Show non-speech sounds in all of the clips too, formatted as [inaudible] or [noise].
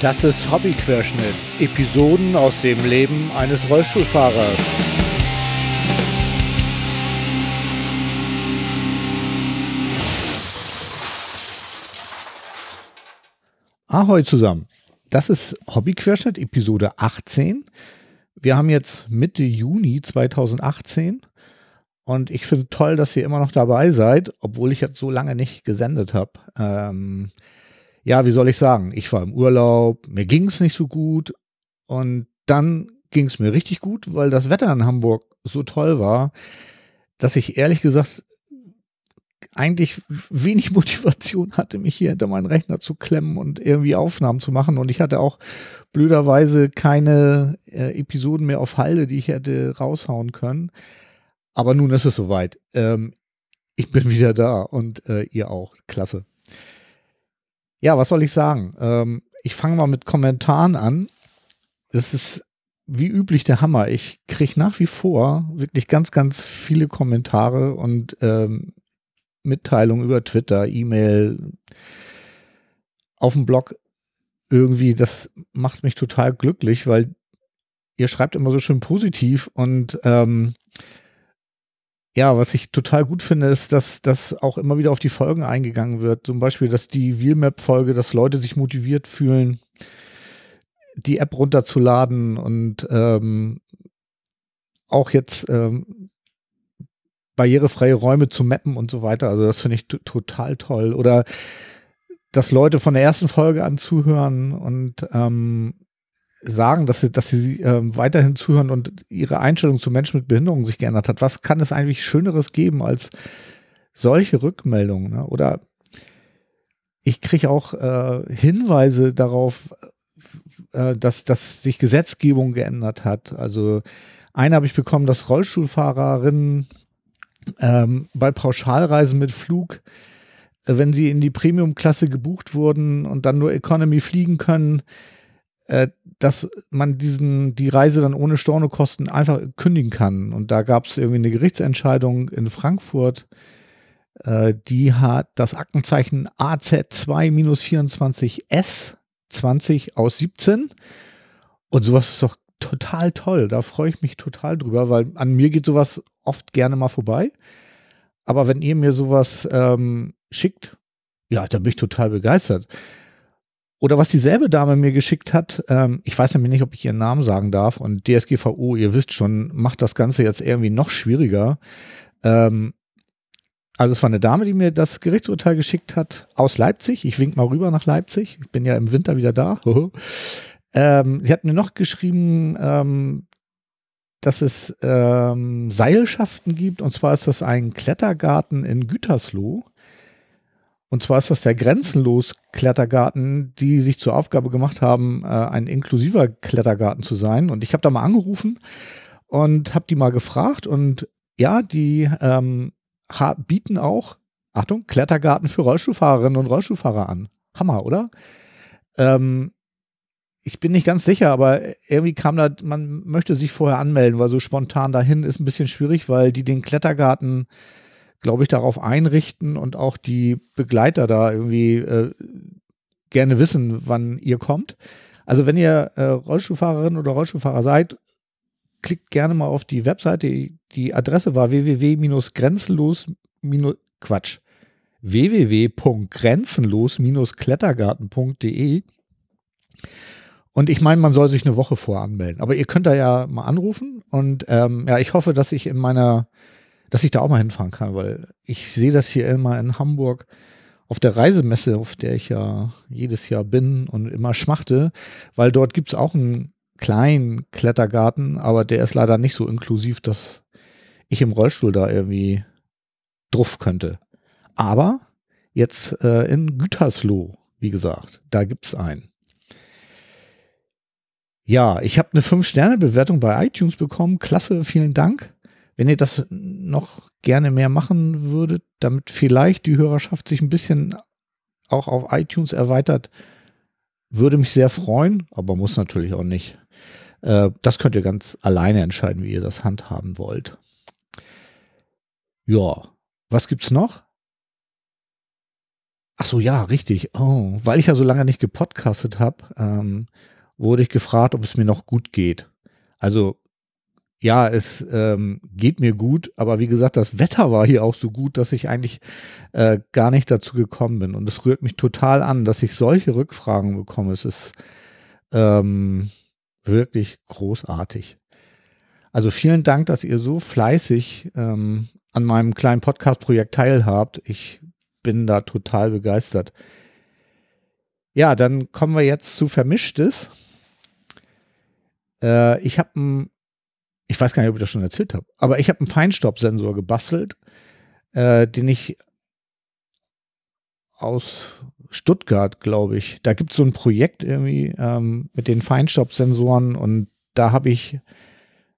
Das ist Hobbyquerschnitt. Episoden aus dem Leben eines Rollstuhlfahrers. Ahoi zusammen. Das ist Hobbyquerschnitt Episode 18. Wir haben jetzt Mitte Juni 2018 und ich finde toll, dass ihr immer noch dabei seid, obwohl ich jetzt so lange nicht gesendet habe. Ähm, ja, wie soll ich sagen, ich war im Urlaub, mir ging es nicht so gut und dann ging es mir richtig gut, weil das Wetter in Hamburg so toll war, dass ich ehrlich gesagt eigentlich wenig [laughs] Motivation hatte, mich hier hinter meinen Rechner zu klemmen und irgendwie Aufnahmen zu machen. Und ich hatte auch blöderweise keine äh, Episoden mehr auf Halde, die ich hätte raushauen können. Aber nun ist es soweit. Ähm, ich bin [laughs] wieder da und äh, ihr auch. Klasse. Ja, was soll ich sagen? Ähm, ich fange mal mit Kommentaren an. Das ist wie üblich der Hammer. Ich kriege nach wie vor wirklich ganz, ganz viele Kommentare und ähm, Mitteilungen über Twitter, E-Mail, auf dem Blog. Irgendwie, das macht mich total glücklich, weil ihr schreibt immer so schön positiv und ähm, ja, was ich total gut finde, ist, dass das auch immer wieder auf die Folgen eingegangen wird. Zum Beispiel, dass die Wheelmap-Folge, dass Leute sich motiviert fühlen, die App runterzuladen und ähm, auch jetzt ähm, barrierefreie Räume zu mappen und so weiter. Also das finde ich total toll. Oder dass Leute von der ersten Folge an zuhören und ähm, sagen, dass sie, dass sie äh, weiterhin zuhören und ihre Einstellung zu Menschen mit Behinderung sich geändert hat. Was kann es eigentlich Schöneres geben als solche Rückmeldungen? Ne? Oder ich kriege auch äh, Hinweise darauf, äh, dass, dass sich Gesetzgebung geändert hat. Also eine habe ich bekommen, dass Rollstuhlfahrerinnen ähm, bei Pauschalreisen mit Flug, äh, wenn sie in die Premium-Klasse gebucht wurden und dann nur Economy fliegen können, äh, dass man diesen, die Reise dann ohne Stornokosten einfach kündigen kann. Und da gab es irgendwie eine Gerichtsentscheidung in Frankfurt, äh, die hat das Aktenzeichen AZ2-24S 20 aus 17. Und sowas ist doch total toll. Da freue ich mich total drüber, weil an mir geht sowas oft gerne mal vorbei. Aber wenn ihr mir sowas ähm, schickt, ja, da bin ich total begeistert. Oder was dieselbe Dame mir geschickt hat, ähm, ich weiß nämlich nicht, ob ich ihren Namen sagen darf. Und DSGVO, ihr wisst schon, macht das Ganze jetzt irgendwie noch schwieriger. Ähm, also es war eine Dame, die mir das Gerichtsurteil geschickt hat aus Leipzig. Ich wink mal rüber nach Leipzig. Ich bin ja im Winter wieder da. [laughs] ähm, sie hat mir noch geschrieben, ähm, dass es ähm, Seilschaften gibt. Und zwar ist das ein Klettergarten in Gütersloh. Und zwar ist das der Grenzenlos Klettergarten, die sich zur Aufgabe gemacht haben, äh, ein inklusiver Klettergarten zu sein. Und ich habe da mal angerufen und habe die mal gefragt. Und ja, die ähm, bieten auch, Achtung, Klettergarten für Rollstuhlfahrerinnen und Rollstuhlfahrer an. Hammer, oder? Ähm, ich bin nicht ganz sicher, aber irgendwie kam da, man möchte sich vorher anmelden, weil so spontan dahin ist ein bisschen schwierig, weil die den Klettergarten glaube ich, darauf einrichten und auch die Begleiter da irgendwie äh, gerne wissen, wann ihr kommt. Also wenn ihr äh, Rollstuhlfahrerin oder Rollstuhlfahrer seid, klickt gerne mal auf die Webseite. Die Adresse war www-grenzenlos- Quatsch. www.grenzenlos-klettergarten.de und ich meine, man soll sich eine Woche voranmelden. Aber ihr könnt da ja mal anrufen und ähm, ja, ich hoffe, dass ich in meiner dass ich da auch mal hinfahren kann, weil ich sehe das hier immer in Hamburg auf der Reisemesse, auf der ich ja jedes Jahr bin und immer schmachte, weil dort gibt es auch einen kleinen Klettergarten, aber der ist leider nicht so inklusiv, dass ich im Rollstuhl da irgendwie drauf könnte. Aber jetzt äh, in Gütersloh, wie gesagt, da gibt es einen. Ja, ich habe eine 5-Sterne-Bewertung bei iTunes bekommen. Klasse, vielen Dank. Wenn ihr das noch gerne mehr machen würdet, damit vielleicht die Hörerschaft sich ein bisschen auch auf iTunes erweitert, würde mich sehr freuen, aber muss natürlich auch nicht. Äh, das könnt ihr ganz alleine entscheiden, wie ihr das handhaben wollt. Ja, was gibt's noch? Ach so, ja, richtig. Oh, weil ich ja so lange nicht gepodcastet habe, ähm, wurde ich gefragt, ob es mir noch gut geht. Also ja, es ähm, geht mir gut, aber wie gesagt, das Wetter war hier auch so gut, dass ich eigentlich äh, gar nicht dazu gekommen bin. Und es rührt mich total an, dass ich solche Rückfragen bekomme. Es ist ähm, wirklich großartig. Also vielen Dank, dass ihr so fleißig ähm, an meinem kleinen Podcast-Projekt teilhabt. Ich bin da total begeistert. Ja, dann kommen wir jetzt zu Vermischtes. Äh, ich habe ein ich weiß gar nicht, ob ich das schon erzählt habe, aber ich habe einen Feinstaubsensor gebastelt, äh, den ich aus Stuttgart, glaube ich. Da gibt es so ein Projekt irgendwie ähm, mit den Feinstaubsensoren und da habe ich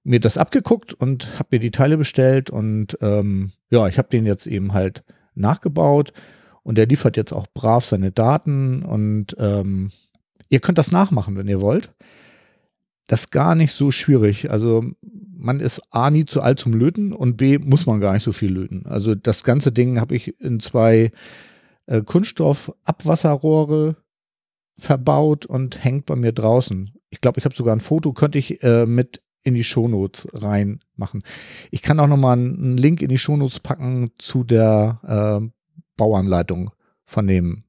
mir das abgeguckt und habe mir die Teile bestellt und ähm, ja, ich habe den jetzt eben halt nachgebaut und der liefert jetzt auch brav seine Daten und ähm, ihr könnt das nachmachen, wenn ihr wollt. Das ist gar nicht so schwierig. Also man ist A nie zu alt zum Löten und B muss man gar nicht so viel löten. Also das ganze Ding habe ich in zwei äh, Kunststoff-Abwasserrohre verbaut und hängt bei mir draußen. Ich glaube, ich habe sogar ein Foto, könnte ich äh, mit in die Shownotes reinmachen. Ich kann auch nochmal einen Link in die Shownotes packen zu der äh, Bauanleitung von dem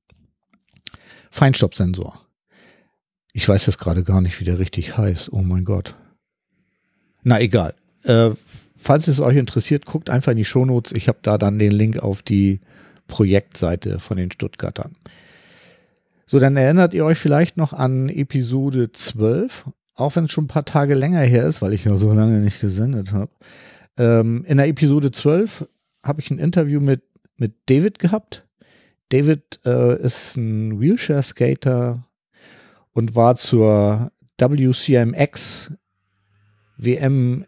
Feinstaubsensor. Ich weiß jetzt gerade gar nicht, wie der richtig heißt. Oh mein Gott. Na egal. Äh, falls es euch interessiert, guckt einfach in die Shownotes. Ich habe da dann den Link auf die Projektseite von den Stuttgartern. So, dann erinnert ihr euch vielleicht noch an Episode 12, auch wenn es schon ein paar Tage länger her ist, weil ich noch so lange nicht gesendet habe. Ähm, in der Episode 12 habe ich ein Interview mit, mit David gehabt. David äh, ist ein Wheelchair-Skater und war zur WCMX WM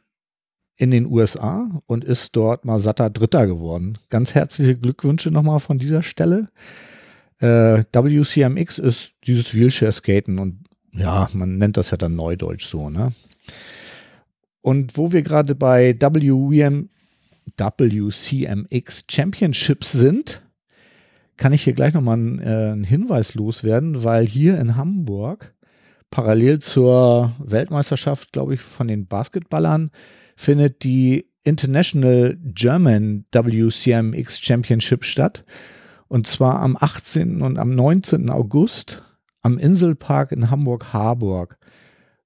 in den USA und ist dort mal satter Dritter geworden. Ganz herzliche Glückwünsche nochmal von dieser Stelle. Äh, WCMX ist dieses Wheelchair-Skaten und ja, man nennt das ja dann Neudeutsch so, ne? Und wo wir gerade bei WM, WCMX Championships sind, kann ich hier gleich nochmal einen, äh, einen Hinweis loswerden, weil hier in Hamburg parallel zur Weltmeisterschaft, glaube ich, von den Basketballern findet die International German WCMX Championship statt. Und zwar am 18. und am 19. August am Inselpark in Hamburg-Harburg.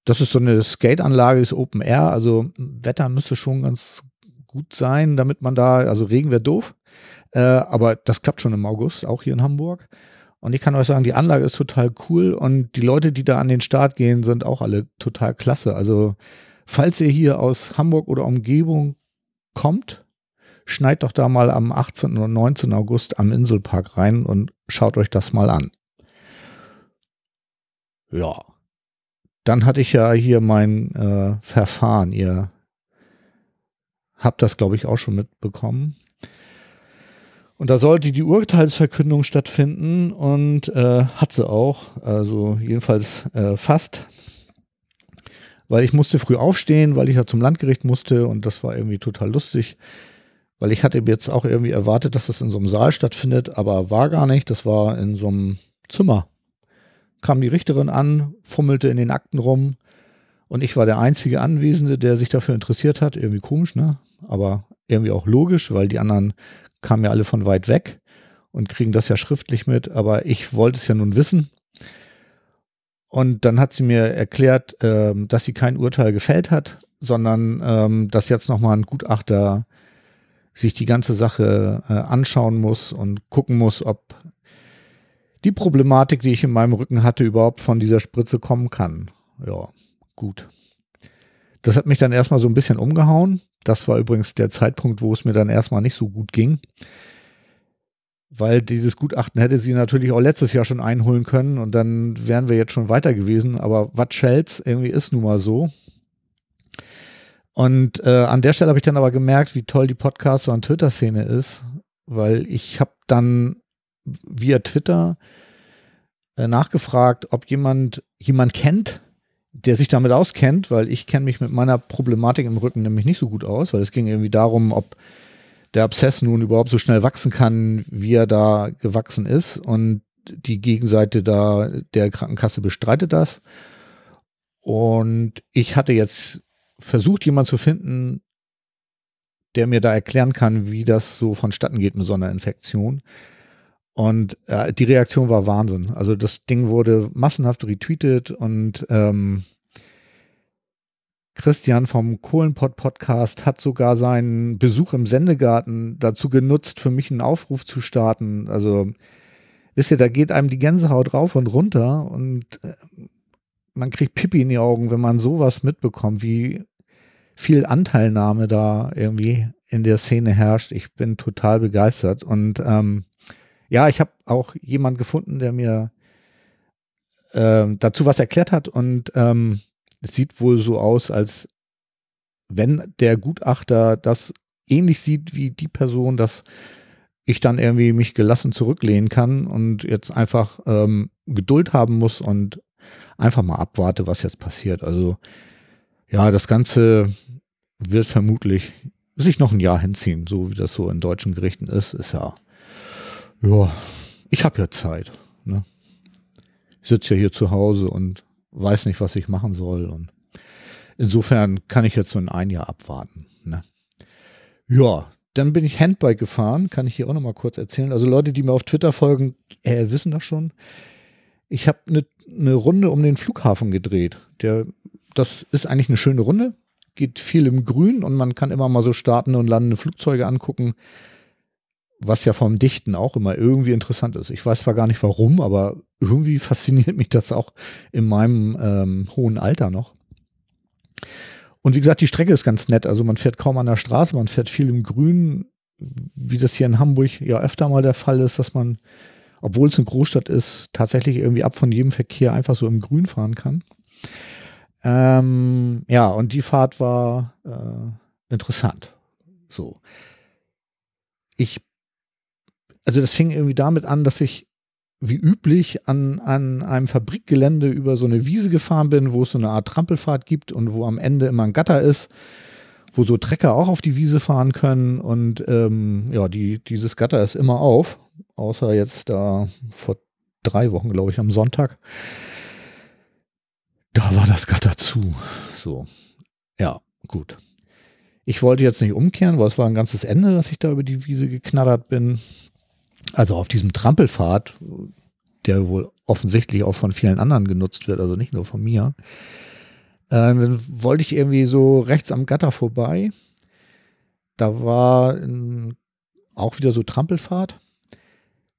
Das ist so eine Skateanlage, ist Open Air, also Wetter müsste schon ganz gut sein, damit man da, also Regen wäre doof, äh, aber das klappt schon im August, auch hier in Hamburg. Und ich kann euch sagen, die Anlage ist total cool und die Leute, die da an den Start gehen, sind auch alle total klasse. Also, falls ihr hier aus Hamburg oder Umgebung kommt, schneid doch da mal am 18. und 19. August am Inselpark rein und schaut euch das mal an. Ja. Dann hatte ich ja hier mein äh, Verfahren. Ihr habt das, glaube ich, auch schon mitbekommen. Und da sollte die Urteilsverkündung stattfinden und äh, hat sie auch, also jedenfalls äh, fast. Weil ich musste früh aufstehen, weil ich ja zum Landgericht musste und das war irgendwie total lustig. Weil ich hatte jetzt auch irgendwie erwartet, dass das in so einem Saal stattfindet, aber war gar nicht. Das war in so einem Zimmer. Kam die Richterin an, fummelte in den Akten rum und ich war der einzige Anwesende, der sich dafür interessiert hat. Irgendwie komisch, ne? Aber irgendwie auch logisch, weil die anderen kamen ja alle von weit weg und kriegen das ja schriftlich mit, aber ich wollte es ja nun wissen. Und dann hat sie mir erklärt, äh, dass sie kein Urteil gefällt hat, sondern ähm, dass jetzt nochmal ein Gutachter sich die ganze Sache äh, anschauen muss und gucken muss, ob die Problematik, die ich in meinem Rücken hatte, überhaupt von dieser Spritze kommen kann. Ja, gut. Das hat mich dann erstmal so ein bisschen umgehauen. Das war übrigens der Zeitpunkt, wo es mir dann erstmal nicht so gut ging. Weil dieses Gutachten hätte sie natürlich auch letztes Jahr schon einholen können und dann wären wir jetzt schon weiter gewesen. Aber was Shells irgendwie ist nun mal so. Und äh, an der Stelle habe ich dann aber gemerkt, wie toll die Podcaster- und Twitter-Szene ist, weil ich habe dann via Twitter äh, nachgefragt, ob jemand jemand kennt, der sich damit auskennt, weil ich kenne mich mit meiner Problematik im Rücken nämlich nicht so gut aus, weil es ging irgendwie darum, ob der Abszess nun überhaupt so schnell wachsen kann, wie er da gewachsen ist. Und die Gegenseite da der Krankenkasse bestreitet das. Und ich hatte jetzt versucht, jemanden zu finden, der mir da erklären kann, wie das so vonstatten geht mit so einer Infektion. Und äh, die Reaktion war Wahnsinn. Also das Ding wurde massenhaft retweetet und ähm, Christian vom Kohlenpott Podcast hat sogar seinen Besuch im Sendegarten dazu genutzt, für mich einen Aufruf zu starten. Also, wisst ihr, da geht einem die Gänsehaut rauf und runter und äh, man kriegt Pippi in die Augen, wenn man sowas mitbekommt, wie viel Anteilnahme da irgendwie in der Szene herrscht. Ich bin total begeistert und ähm, ja, ich habe auch jemanden gefunden, der mir äh, dazu was erklärt hat und ähm, es sieht wohl so aus, als wenn der Gutachter das ähnlich sieht wie die Person, dass ich dann irgendwie mich gelassen zurücklehnen kann und jetzt einfach ähm, Geduld haben muss und einfach mal abwarte, was jetzt passiert. Also ja, das Ganze wird vermutlich sich noch ein Jahr hinziehen, so wie das so in deutschen Gerichten ist. Ist ja, ja, ich habe ja Zeit. Ne? Ich sitze ja hier zu Hause und weiß nicht, was ich machen soll. Und insofern kann ich jetzt so in ein Jahr abwarten. Ne? Ja, dann bin ich Handbike gefahren, kann ich hier auch noch mal kurz erzählen. Also Leute, die mir auf Twitter folgen, äh, wissen das schon. Ich habe eine ne Runde um den Flughafen gedreht. Der, das ist eigentlich eine schöne Runde, geht viel im Grün und man kann immer mal so startende und landende Flugzeuge angucken was ja vom Dichten auch immer irgendwie interessant ist. Ich weiß zwar gar nicht warum, aber irgendwie [laughs] fasziniert mich das auch in meinem ähm, hohen Alter noch. Und wie gesagt, die Strecke ist ganz nett. Also man fährt kaum an der Straße, man fährt viel im Grün, wie das hier in Hamburg ja öfter mal der Fall ist, dass man, obwohl es eine Großstadt ist, tatsächlich irgendwie ab von jedem Verkehr einfach so im Grün fahren kann. Ähm, ja, und die Fahrt war äh, interessant. So. Ich also das fing irgendwie damit an, dass ich wie üblich an, an einem Fabrikgelände über so eine Wiese gefahren bin, wo es so eine Art Trampelfahrt gibt und wo am Ende immer ein Gatter ist, wo so Trecker auch auf die Wiese fahren können. Und ähm, ja, die, dieses Gatter ist immer auf, außer jetzt da vor drei Wochen, glaube ich, am Sonntag. Da war das Gatter zu. So, ja, gut. Ich wollte jetzt nicht umkehren, weil es war ein ganzes Ende, dass ich da über die Wiese geknattert bin also auf diesem Trampelpfad, der wohl offensichtlich auch von vielen anderen genutzt wird, also nicht nur von mir, äh, dann wollte ich irgendwie so rechts am Gatter vorbei. Da war ein, auch wieder so Trampelfahrt.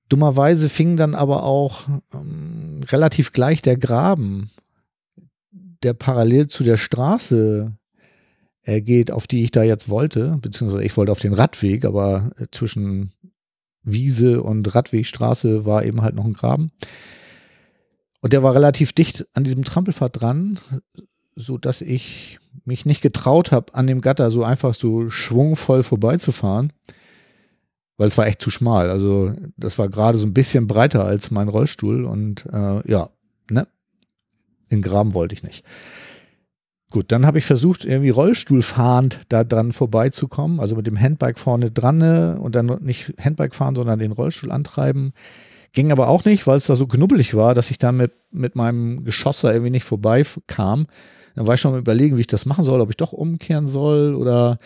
Dummerweise fing dann aber auch ähm, relativ gleich der Graben, der parallel zu der Straße äh, geht, auf die ich da jetzt wollte, beziehungsweise ich wollte auf den Radweg, aber äh, zwischen Wiese und Radwegstraße war eben halt noch ein Graben. Und der war relativ dicht an diesem Trampelpfad dran, so dass ich mich nicht getraut habe, an dem Gatter so einfach so schwungvoll vorbeizufahren, weil es war echt zu schmal. Also das war gerade so ein bisschen breiter als mein Rollstuhl und äh, ja, ne, in Graben wollte ich nicht. Gut, dann habe ich versucht, irgendwie rollstuhlfahrend da dran vorbeizukommen, also mit dem Handbike vorne dran ne, und dann nicht Handbike fahren, sondern den Rollstuhl antreiben. Ging aber auch nicht, weil es da so knubbelig war, dass ich da mit, mit meinem Geschoss da irgendwie nicht vorbeikam. Dann war ich schon mal überlegen, wie ich das machen soll, ob ich doch umkehren soll oder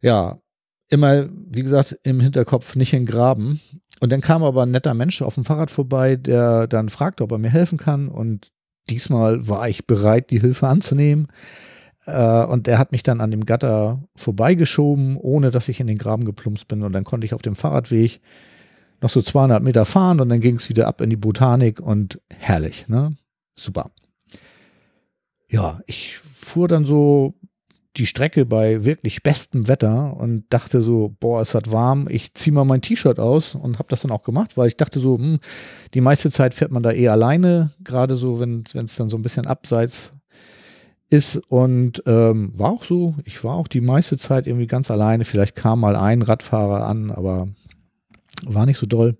ja, immer, wie gesagt, im Hinterkopf nicht in Graben. Und dann kam aber ein netter Mensch auf dem Fahrrad vorbei, der dann fragte, ob er mir helfen kann. Und diesmal war ich bereit, die Hilfe anzunehmen. Äh, und er hat mich dann an dem Gatter vorbeigeschoben, ohne dass ich in den Graben geplumpst bin. Und dann konnte ich auf dem Fahrradweg noch so 200 Meter fahren und dann ging es wieder ab in die Botanik und herrlich, ne? Super. Ja, ich fuhr dann so die Strecke bei wirklich bestem Wetter und dachte so, boah, es hat warm, ich ziehe mal mein T-Shirt aus und habe das dann auch gemacht, weil ich dachte so, hm, die meiste Zeit fährt man da eh alleine, gerade so, wenn es dann so ein bisschen abseits ist. Und ähm, war auch so, ich war auch die meiste Zeit irgendwie ganz alleine, vielleicht kam mal ein Radfahrer an, aber war nicht so doll.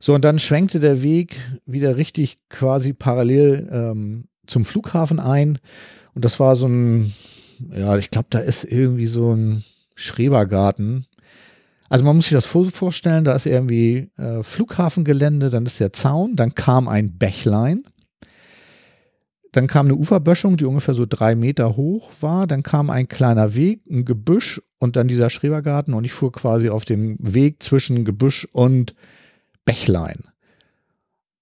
So, und dann schwenkte der Weg wieder richtig quasi parallel ähm, zum Flughafen ein. Und das war so ein ja, ich glaube, da ist irgendwie so ein Schrebergarten. Also man muss sich das vorstellen, da ist irgendwie äh, Flughafengelände, dann ist der Zaun, dann kam ein Bächlein, dann kam eine Uferböschung, die ungefähr so drei Meter hoch war, dann kam ein kleiner Weg, ein Gebüsch und dann dieser Schrebergarten und ich fuhr quasi auf dem Weg zwischen Gebüsch und Bächlein.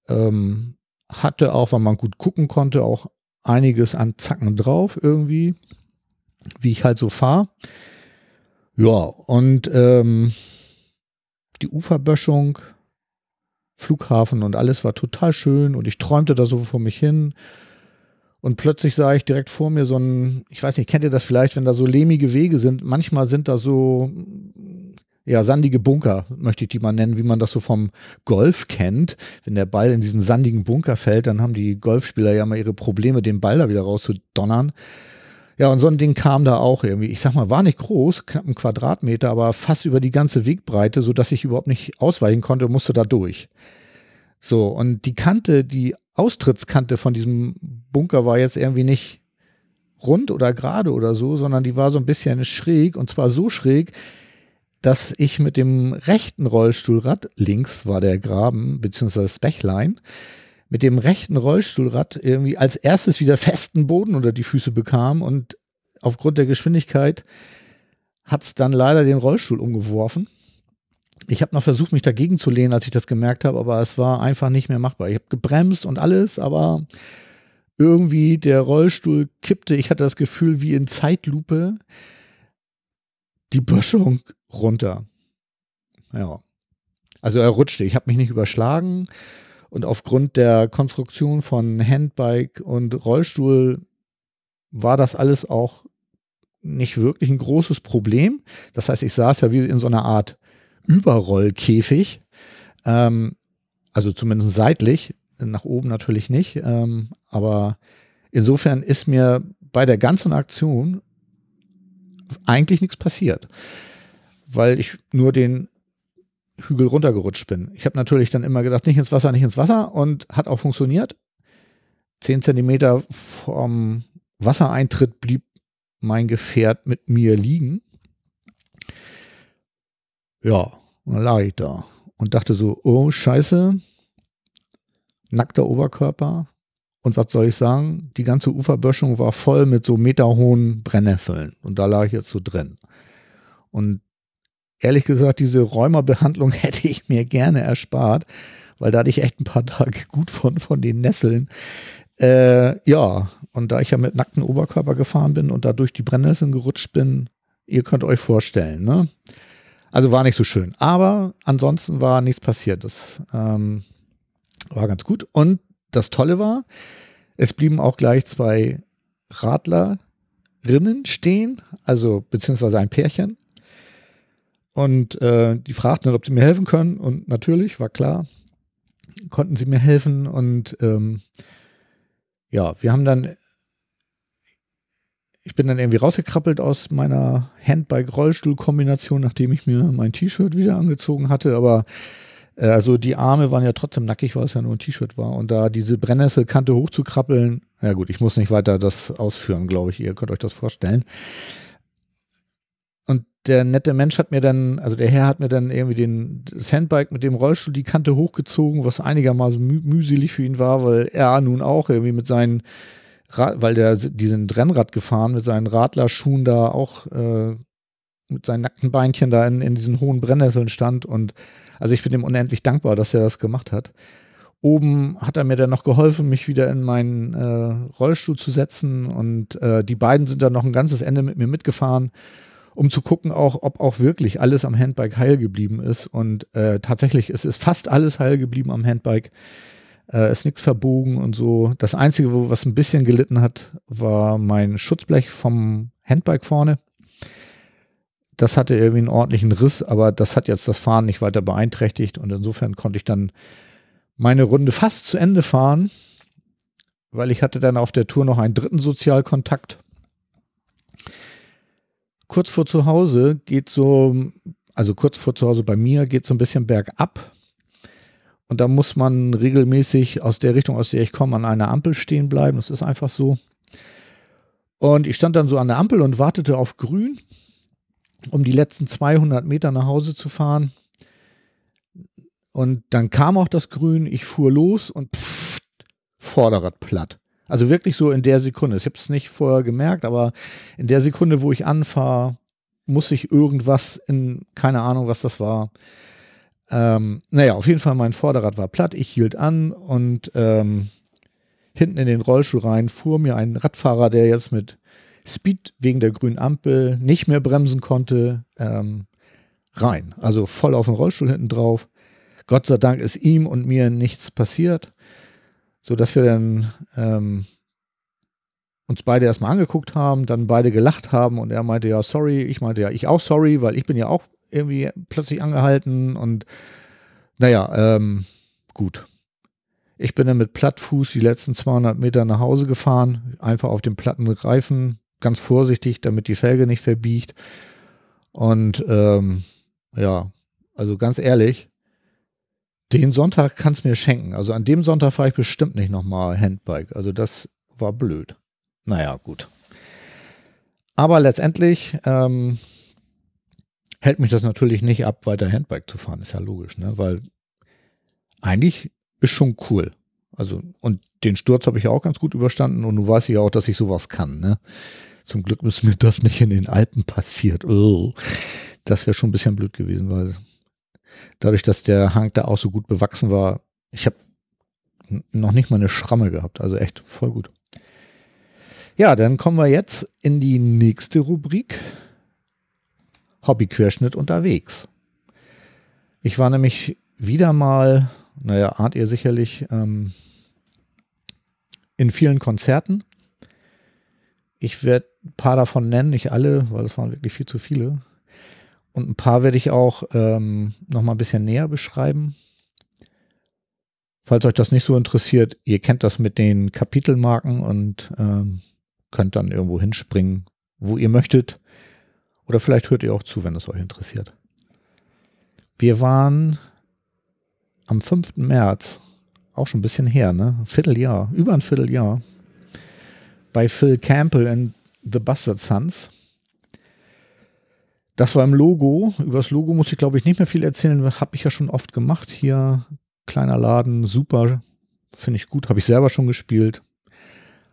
Ähm, hatte auch, weil man gut gucken konnte, auch einiges an Zacken drauf irgendwie, wie ich halt so fahre. Ja, und ähm, die Uferböschung, Flughafen und alles war total schön und ich träumte da so vor mich hin. Und plötzlich sah ich direkt vor mir so ein, ich weiß nicht, kennt ihr das vielleicht, wenn da so lehmige Wege sind? Manchmal sind da so, ja, sandige Bunker, möchte ich die mal nennen, wie man das so vom Golf kennt. Wenn der Ball in diesen sandigen Bunker fällt, dann haben die Golfspieler ja mal ihre Probleme, den Ball da wieder rauszudonnern. Ja, und so ein Ding kam da auch irgendwie. Ich sag mal, war nicht groß, knapp ein Quadratmeter, aber fast über die ganze Wegbreite, sodass ich überhaupt nicht ausweichen konnte, musste da durch. So, und die Kante, die Austrittskante von diesem Bunker war jetzt irgendwie nicht rund oder gerade oder so, sondern die war so ein bisschen schräg und zwar so schräg, dass ich mit dem rechten Rollstuhlrad, links war der Graben beziehungsweise das Bächlein, mit dem rechten Rollstuhlrad irgendwie als erstes wieder festen Boden unter die Füße bekam und aufgrund der Geschwindigkeit hat es dann leider den Rollstuhl umgeworfen. Ich habe noch versucht, mich dagegen zu lehnen, als ich das gemerkt habe, aber es war einfach nicht mehr machbar. Ich habe gebremst und alles, aber irgendwie der Rollstuhl kippte. Ich hatte das Gefühl, wie in Zeitlupe die Böschung runter. Ja. Also er rutschte. Ich habe mich nicht überschlagen. Und aufgrund der Konstruktion von Handbike und Rollstuhl war das alles auch nicht wirklich ein großes Problem. Das heißt, ich saß ja wie in so einer Art Überrollkäfig, ähm, also zumindest seitlich, nach oben natürlich nicht. Ähm, aber insofern ist mir bei der ganzen Aktion eigentlich nichts passiert, weil ich nur den Hügel runtergerutscht bin. Ich habe natürlich dann immer gedacht, nicht ins Wasser, nicht ins Wasser und hat auch funktioniert. Zehn Zentimeter vom Wassereintritt blieb mein Gefährt mit mir liegen. Ja, und dann lag ich da und dachte so, oh Scheiße, nackter Oberkörper. Und was soll ich sagen? Die ganze Uferböschung war voll mit so meterhohen Brennnesseln. Und da lag ich jetzt so drin. Und ehrlich gesagt, diese Rheumabehandlung [laughs] hätte ich mir gerne erspart, weil da hatte ich echt ein paar Tage gut von, von den Nesseln. Äh, ja, und da ich ja mit nacktem Oberkörper gefahren bin und da durch die Brennnesseln gerutscht bin, ihr könnt euch vorstellen, ne? Also war nicht so schön. Aber ansonsten war nichts passiert. Das ähm, war ganz gut. Und das Tolle war, es blieben auch gleich zwei Radlerinnen stehen, also beziehungsweise ein Pärchen. Und äh, die fragten, ob sie mir helfen können. Und natürlich, war klar, konnten sie mir helfen. Und ähm, ja, wir haben dann, ich bin dann irgendwie rausgekrabbelt aus meiner Handbike-Rollstuhl-Kombination, nachdem ich mir mein T-Shirt wieder angezogen hatte. Aber äh, also die Arme waren ja trotzdem nackig, weil es ja nur ein T-Shirt war. Und da diese Brennnesselkante hochzukrabbeln, ja gut, ich muss nicht weiter das ausführen, glaube ich. Ihr könnt euch das vorstellen der nette Mensch hat mir dann, also der Herr hat mir dann irgendwie den Sandbike mit dem Rollstuhl die Kante hochgezogen, was einigermaßen mü mühselig für ihn war, weil er nun auch irgendwie mit seinen, Rad, weil der diesen Rennrad gefahren mit seinen Radlerschuhen da auch äh, mit seinen nackten Beinchen da in, in diesen hohen Brennnesseln stand und also ich bin ihm unendlich dankbar, dass er das gemacht hat. Oben hat er mir dann noch geholfen, mich wieder in meinen äh, Rollstuhl zu setzen und äh, die beiden sind dann noch ein ganzes Ende mit mir mitgefahren um zu gucken auch, ob auch wirklich alles am Handbike heil geblieben ist. Und äh, tatsächlich es ist fast alles heil geblieben am Handbike. Äh, ist nichts verbogen und so. Das Einzige, wo was ein bisschen gelitten hat, war mein Schutzblech vom Handbike vorne. Das hatte irgendwie einen ordentlichen Riss, aber das hat jetzt das Fahren nicht weiter beeinträchtigt und insofern konnte ich dann meine Runde fast zu Ende fahren, weil ich hatte dann auf der Tour noch einen dritten Sozialkontakt kurz vor zu Hause geht so, also kurz vor zu Hause bei mir geht so ein bisschen bergab. Und da muss man regelmäßig aus der Richtung, aus der ich komme, an einer Ampel stehen bleiben. Das ist einfach so. Und ich stand dann so an der Ampel und wartete auf grün. um die letzten 200 Meter nach Hause zu fahren. Und dann kam auch das Grün, ich fuhr los und pff, Vorderrad platt. Also wirklich so in der Sekunde. Ich habe es nicht vorher gemerkt, aber in der Sekunde, wo ich anfahre, muss ich irgendwas in, keine Ahnung, was das war. Ähm, naja, auf jeden Fall, mein Vorderrad war platt. Ich hielt an und ähm, hinten in den Rollstuhl rein fuhr mir ein Radfahrer, der jetzt mit Speed wegen der grünen Ampel nicht mehr bremsen konnte, ähm, rein. Also voll auf den Rollstuhl hinten drauf. Gott sei Dank ist ihm und mir nichts passiert, sodass wir dann ähm, uns beide erstmal angeguckt haben, dann beide gelacht haben und er meinte ja sorry, ich meinte ja ich auch sorry, weil ich bin ja auch irgendwie plötzlich angehalten und naja, ähm, gut. Ich bin dann mit Plattfuß die letzten 200 Meter nach Hause gefahren, einfach auf dem platten Reifen, ganz vorsichtig, damit die Felge nicht verbiegt. Und ähm, ja, also ganz ehrlich, den Sonntag kannst du mir schenken. Also an dem Sonntag fahre ich bestimmt nicht nochmal Handbike. Also das war blöd. Naja, gut. Aber letztendlich ähm, hält mich das natürlich nicht ab, weiter Handbike zu fahren. Ist ja logisch, ne? Weil eigentlich ist schon cool. Also, und den Sturz habe ich ja auch ganz gut überstanden und du weißt ja auch, dass ich sowas kann, ne? Zum Glück ist mir das nicht in den Alpen passiert. Oh, das wäre schon ein bisschen blöd gewesen, weil dadurch, dass der Hang da auch so gut bewachsen war, ich habe noch nicht mal eine Schramme gehabt. Also echt voll gut. Ja, dann kommen wir jetzt in die nächste Rubrik. Hobbyquerschnitt unterwegs. Ich war nämlich wieder mal, naja, ahnt ihr sicherlich, ähm, in vielen Konzerten. Ich werde ein paar davon nennen, nicht alle, weil es waren wirklich viel zu viele. Und ein paar werde ich auch ähm, noch mal ein bisschen näher beschreiben. Falls euch das nicht so interessiert, ihr kennt das mit den Kapitelmarken und ähm, könnt dann irgendwo hinspringen, wo ihr möchtet. Oder vielleicht hört ihr auch zu, wenn es euch interessiert. Wir waren am 5. März, auch schon ein bisschen her, ne? Vierteljahr, über ein Vierteljahr, bei Phil Campbell in The Bastard Sons. Das war im Logo. Über das Logo muss ich, glaube ich, nicht mehr viel erzählen. Habe ich ja schon oft gemacht. Hier, kleiner Laden, super. Finde ich gut. Habe ich selber schon gespielt.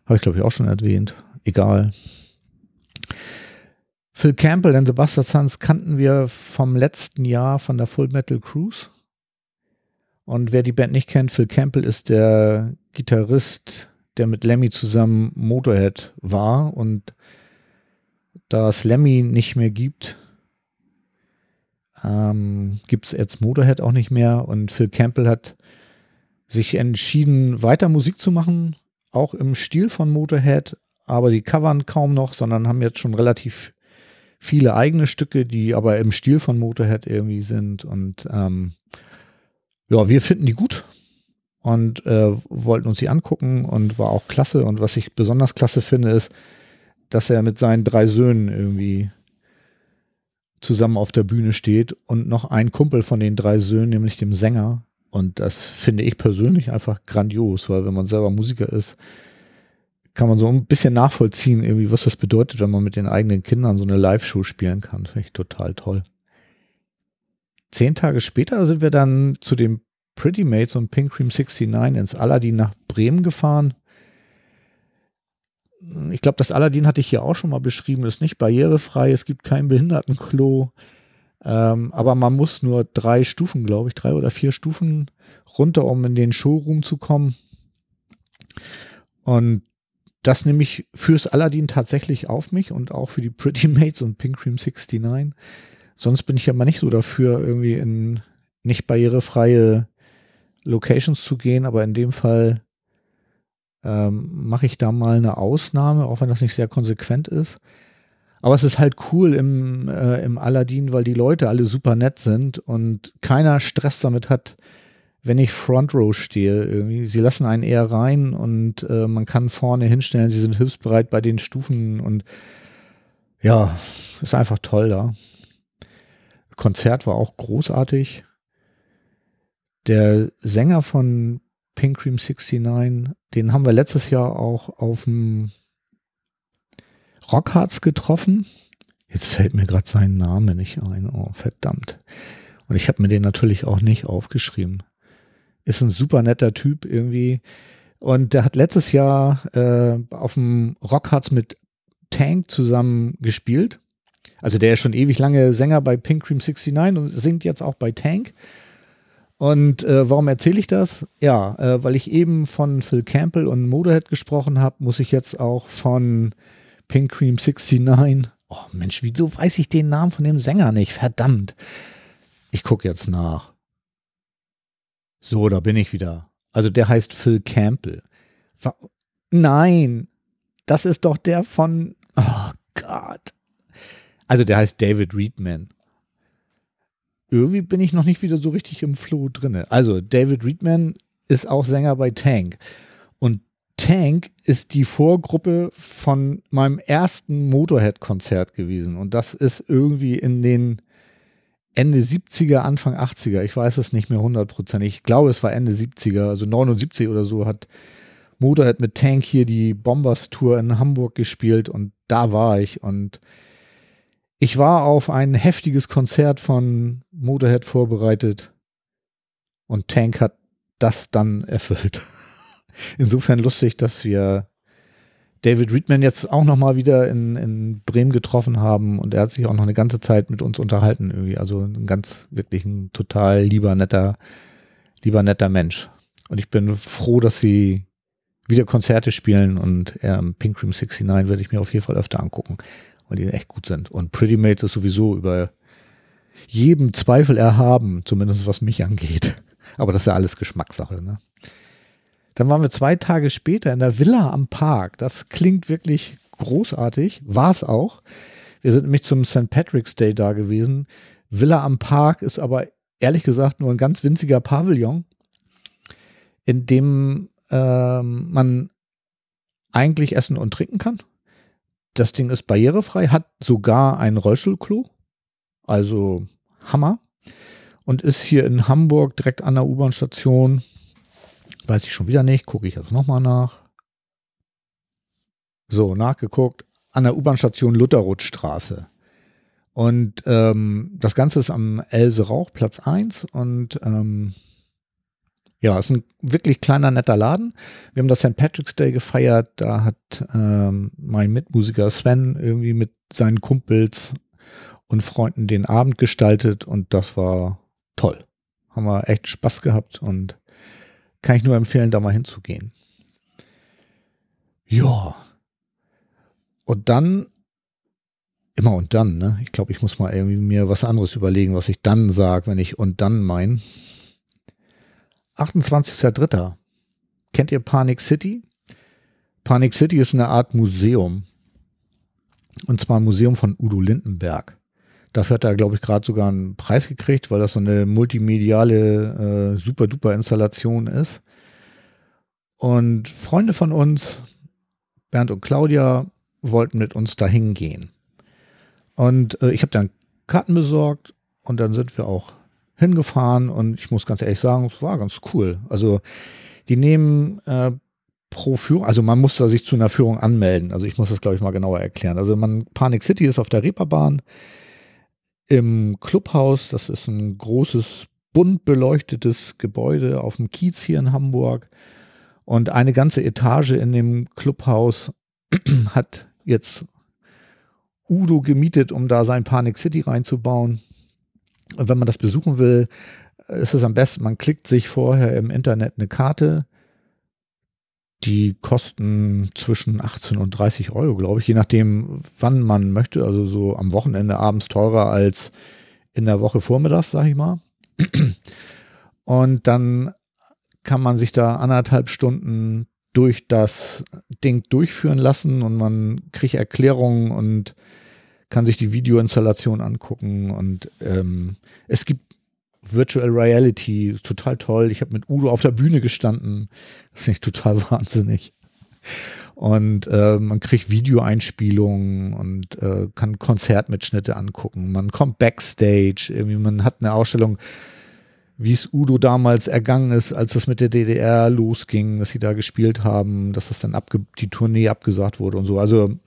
Habe ich, glaube ich, auch schon erwähnt. Egal. Phil Campbell and the Bastard Sons kannten wir vom letzten Jahr von der Full Metal Cruise. Und wer die Band nicht kennt, Phil Campbell ist der Gitarrist, der mit Lemmy zusammen Motorhead war. Und da es Lemmy nicht mehr gibt, ähm, gibt es jetzt Motorhead auch nicht mehr. Und Phil Campbell hat sich entschieden, weiter Musik zu machen, auch im Stil von Motorhead, aber die covern kaum noch, sondern haben jetzt schon relativ viele eigene Stücke, die aber im Stil von Motorhead irgendwie sind. Und ähm, ja, wir finden die gut und äh, wollten uns die angucken und war auch klasse. Und was ich besonders klasse finde, ist, dass er mit seinen drei Söhnen irgendwie zusammen auf der Bühne steht und noch ein Kumpel von den drei Söhnen, nämlich dem Sänger. Und das finde ich persönlich einfach grandios, weil wenn man selber Musiker ist, kann man so ein bisschen nachvollziehen, irgendwie, was das bedeutet, wenn man mit den eigenen Kindern so eine Live-Show spielen kann. Finde ich total toll. Zehn Tage später sind wir dann zu den Pretty Mates und Pink Cream 69 ins Aladdin nach Bremen gefahren. Ich glaube, das Aladdin hatte ich hier auch schon mal beschrieben. Ist nicht barrierefrei, es gibt kein Behindertenklo. Ähm, aber man muss nur drei Stufen, glaube ich, drei oder vier Stufen runter, um in den Showroom zu kommen. Und das nehme ich fürs Aladdin tatsächlich auf mich und auch für die Pretty Mates und Pink Cream 69. Sonst bin ich ja mal nicht so dafür, irgendwie in nicht barrierefreie Locations zu gehen, aber in dem Fall ähm, mache ich da mal eine Ausnahme, auch wenn das nicht sehr konsequent ist. Aber es ist halt cool im, äh, im Aladdin, weil die Leute alle super nett sind und keiner Stress damit hat, wenn ich Front Row stehe. Irgendwie. Sie lassen einen eher rein und äh, man kann vorne hinstellen. Sie sind hilfsbereit bei den Stufen und ja, ist einfach toll da. Konzert war auch großartig. Der Sänger von Pink Cream 69, den haben wir letztes Jahr auch auf dem Rockharz getroffen. Jetzt fällt mir gerade sein Name nicht ein. Oh, verdammt. Und ich habe mir den natürlich auch nicht aufgeschrieben. Ist ein super netter Typ irgendwie. Und der hat letztes Jahr äh, auf dem Rockharz mit Tank zusammen gespielt. Also der ist schon ewig lange Sänger bei Pink Cream 69 und singt jetzt auch bei Tank. Und äh, warum erzähle ich das? Ja, äh, weil ich eben von Phil Campbell und Motorhead gesprochen habe, muss ich jetzt auch von Pink Cream 69. Oh Mensch, wieso weiß ich den Namen von dem Sänger nicht? Verdammt. Ich gucke jetzt nach. So, da bin ich wieder. Also der heißt Phil Campbell. Nein, das ist doch der von. Oh Gott. Also der heißt David Reedman. Irgendwie bin ich noch nicht wieder so richtig im Flow drin. Also David Reedman ist auch Sänger bei Tank. Und Tank ist die Vorgruppe von meinem ersten Motorhead-Konzert gewesen. Und das ist irgendwie in den Ende 70er, Anfang 80er. Ich weiß es nicht mehr hundertprozentig. Ich glaube, es war Ende 70er, also 79 oder so, hat Motorhead mit Tank hier die Bombers-Tour in Hamburg gespielt und da war ich. Und ich war auf ein heftiges Konzert von Motorhead vorbereitet und Tank hat das dann [laughs] erfüllt. Insofern lustig, dass wir David Reedman jetzt auch nochmal wieder in, in Bremen getroffen haben und er hat sich auch noch eine ganze Zeit mit uns unterhalten irgendwie. Also ein ganz, wirklich ein total lieber, netter, lieber, netter Mensch. Und ich bin froh, dass sie wieder Konzerte spielen und ähm, Pink Cream 69 werde ich mir auf jeden Fall öfter angucken, weil die echt gut sind. Und Pretty Mate ist sowieso über jedem Zweifel erhaben, zumindest was mich angeht. [laughs] Aber das ist ja alles Geschmackssache, ne? Dann waren wir zwei Tage später in der Villa am Park. Das klingt wirklich großartig, war es auch. Wir sind nämlich zum St. Patrick's Day da gewesen. Villa am Park ist aber ehrlich gesagt nur ein ganz winziger Pavillon, in dem ähm, man eigentlich essen und trinken kann. Das Ding ist barrierefrei, hat sogar ein Rollstuhlklo, also Hammer. Und ist hier in Hamburg direkt an der U-Bahn-Station Weiß ich schon wieder nicht, gucke ich jetzt nochmal nach. So, nachgeguckt. An der U-Bahn-Station Lutherrutstraße. Und ähm, das Ganze ist am Else Rauch, Platz 1. Und ähm, ja, ist ein wirklich kleiner, netter Laden. Wir haben das St. Patrick's Day gefeiert. Da hat ähm, mein Mitmusiker Sven irgendwie mit seinen Kumpels und Freunden den Abend gestaltet. Und das war toll. Haben wir echt Spaß gehabt und kann ich nur empfehlen, da mal hinzugehen. Ja. Und dann, immer und dann, ne? Ich glaube, ich muss mal irgendwie mir was anderes überlegen, was ich dann sage, wenn ich und dann mein. 28.03. Kennt ihr Panic City? Panic City ist eine Art Museum. Und zwar ein Museum von Udo Lindenberg. Dafür hat er, glaube ich, gerade sogar einen Preis gekriegt, weil das so eine multimediale, äh, super-duper Installation ist. Und Freunde von uns, Bernd und Claudia, wollten mit uns dahin gehen. Und äh, ich habe dann Karten besorgt und dann sind wir auch hingefahren und ich muss ganz ehrlich sagen, es war ganz cool. Also die nehmen äh, pro Führung, also man muss da sich zu einer Führung anmelden. Also ich muss das, glaube ich, mal genauer erklären. Also man, Panic City ist auf der Reeperbahn im Clubhaus. Das ist ein großes, bunt beleuchtetes Gebäude auf dem Kiez hier in Hamburg. Und eine ganze Etage in dem Clubhaus [clears throat] hat jetzt Udo gemietet, um da sein Panic City reinzubauen. Und wenn man das besuchen will, ist es am besten, man klickt sich vorher im Internet eine Karte die kosten zwischen 18 und 30 Euro, glaube ich, je nachdem, wann man möchte. Also so am Wochenende abends teurer als in der Woche vormittags, sage ich mal. Und dann kann man sich da anderthalb Stunden durch das Ding durchführen lassen und man kriegt Erklärungen und kann sich die Videoinstallation angucken. Und ähm, es gibt Virtual Reality, total toll. Ich habe mit Udo auf der Bühne gestanden. Das finde ich total [laughs] wahnsinnig. Und äh, man kriegt Videoeinspielungen und äh, kann Konzertmitschnitte angucken. Man kommt backstage, irgendwie man hat eine Ausstellung, wie es Udo damals ergangen ist, als das mit der DDR losging, dass sie da gespielt haben, dass das dann die Tournee abgesagt wurde und so. Also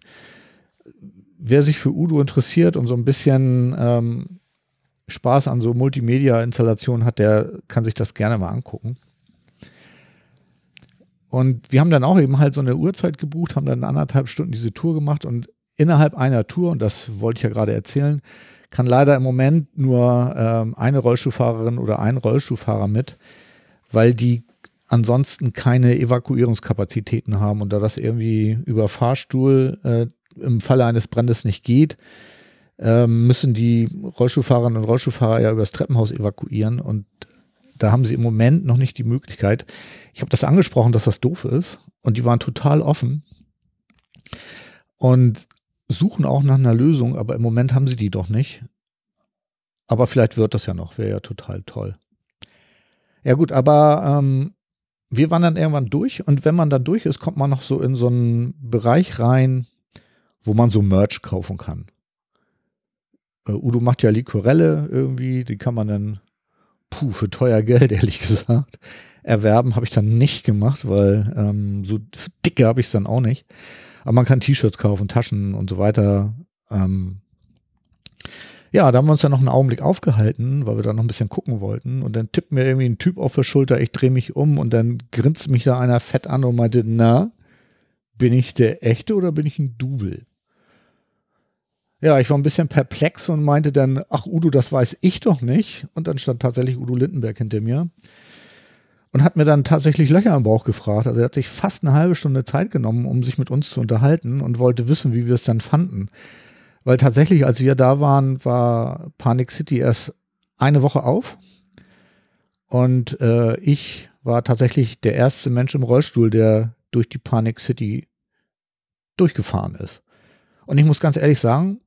wer sich für Udo interessiert und so ein bisschen ähm, Spaß an so Multimedia-Installationen hat, der kann sich das gerne mal angucken. Und wir haben dann auch eben halt so eine Uhrzeit gebucht, haben dann anderthalb Stunden diese Tour gemacht und innerhalb einer Tour, und das wollte ich ja gerade erzählen, kann leider im Moment nur ähm, eine Rollstuhlfahrerin oder ein Rollstuhlfahrer mit, weil die ansonsten keine Evakuierungskapazitäten haben und da das irgendwie über Fahrstuhl äh, im Falle eines Brandes nicht geht, ähm, müssen die Rollstuhlfahrerinnen und Rollstuhlfahrer ja übers Treppenhaus evakuieren und da haben sie im Moment noch nicht die Möglichkeit. Ich habe das angesprochen, dass das doof ist und die waren total offen und suchen auch nach einer Lösung, aber im Moment haben sie die doch nicht. Aber vielleicht wird das ja noch, wäre ja total toll. Ja gut, aber ähm, wir waren dann irgendwann durch und wenn man dann durch ist, kommt man noch so in so einen Bereich rein, wo man so Merch kaufen kann. Äh, Udo macht ja Likorelle irgendwie, die kann man dann, puh, für teuer Geld, [laughs] ehrlich gesagt, erwerben. Habe ich dann nicht gemacht, weil ähm, so dicke habe ich es dann auch nicht. Aber man kann T-Shirts kaufen, Taschen und so weiter. Ähm, ja, da haben wir uns dann noch einen Augenblick aufgehalten, weil wir da noch ein bisschen gucken wollten. Und dann tippt mir irgendwie ein Typ auf der Schulter, ich drehe mich um und dann grinst mich da einer fett an und meinte, na, bin ich der echte oder bin ich ein Double? Ja, ich war ein bisschen perplex und meinte dann, ach Udo, das weiß ich doch nicht. Und dann stand tatsächlich Udo Lindenberg hinter mir und hat mir dann tatsächlich Löcher am Bauch gefragt. Also er hat sich fast eine halbe Stunde Zeit genommen, um sich mit uns zu unterhalten und wollte wissen, wie wir es dann fanden. Weil tatsächlich, als wir da waren, war Panic City erst eine Woche auf. Und äh, ich war tatsächlich der erste Mensch im Rollstuhl, der durch die Panic City durchgefahren ist. Und ich muss ganz ehrlich sagen,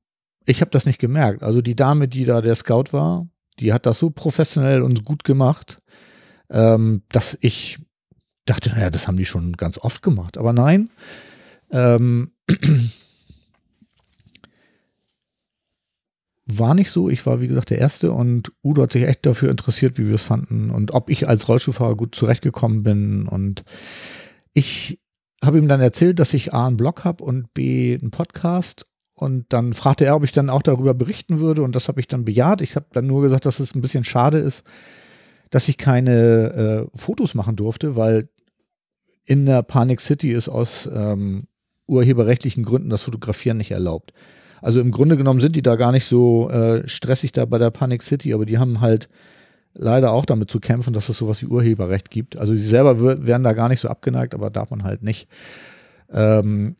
ich habe das nicht gemerkt. Also die Dame, die da der Scout war, die hat das so professionell und gut gemacht, ähm, dass ich dachte, naja, das haben die schon ganz oft gemacht. Aber nein, ähm, [clears throat] war nicht so. Ich war, wie gesagt, der Erste und Udo hat sich echt dafür interessiert, wie wir es fanden und ob ich als Rollstuhlfahrer gut zurechtgekommen bin. Und ich habe ihm dann erzählt, dass ich A einen Blog habe und B einen Podcast und dann fragte er, ob ich dann auch darüber berichten würde. Und das habe ich dann bejaht. Ich habe dann nur gesagt, dass es ein bisschen schade ist, dass ich keine äh, Fotos machen durfte, weil in der Panic City ist aus ähm, urheberrechtlichen Gründen das Fotografieren nicht erlaubt. Also im Grunde genommen sind die da gar nicht so äh, stressig da bei der Panic City, aber die haben halt leider auch damit zu kämpfen, dass es sowas wie Urheberrecht gibt. Also sie selber werden da gar nicht so abgeneigt, aber darf man halt nicht. Ähm,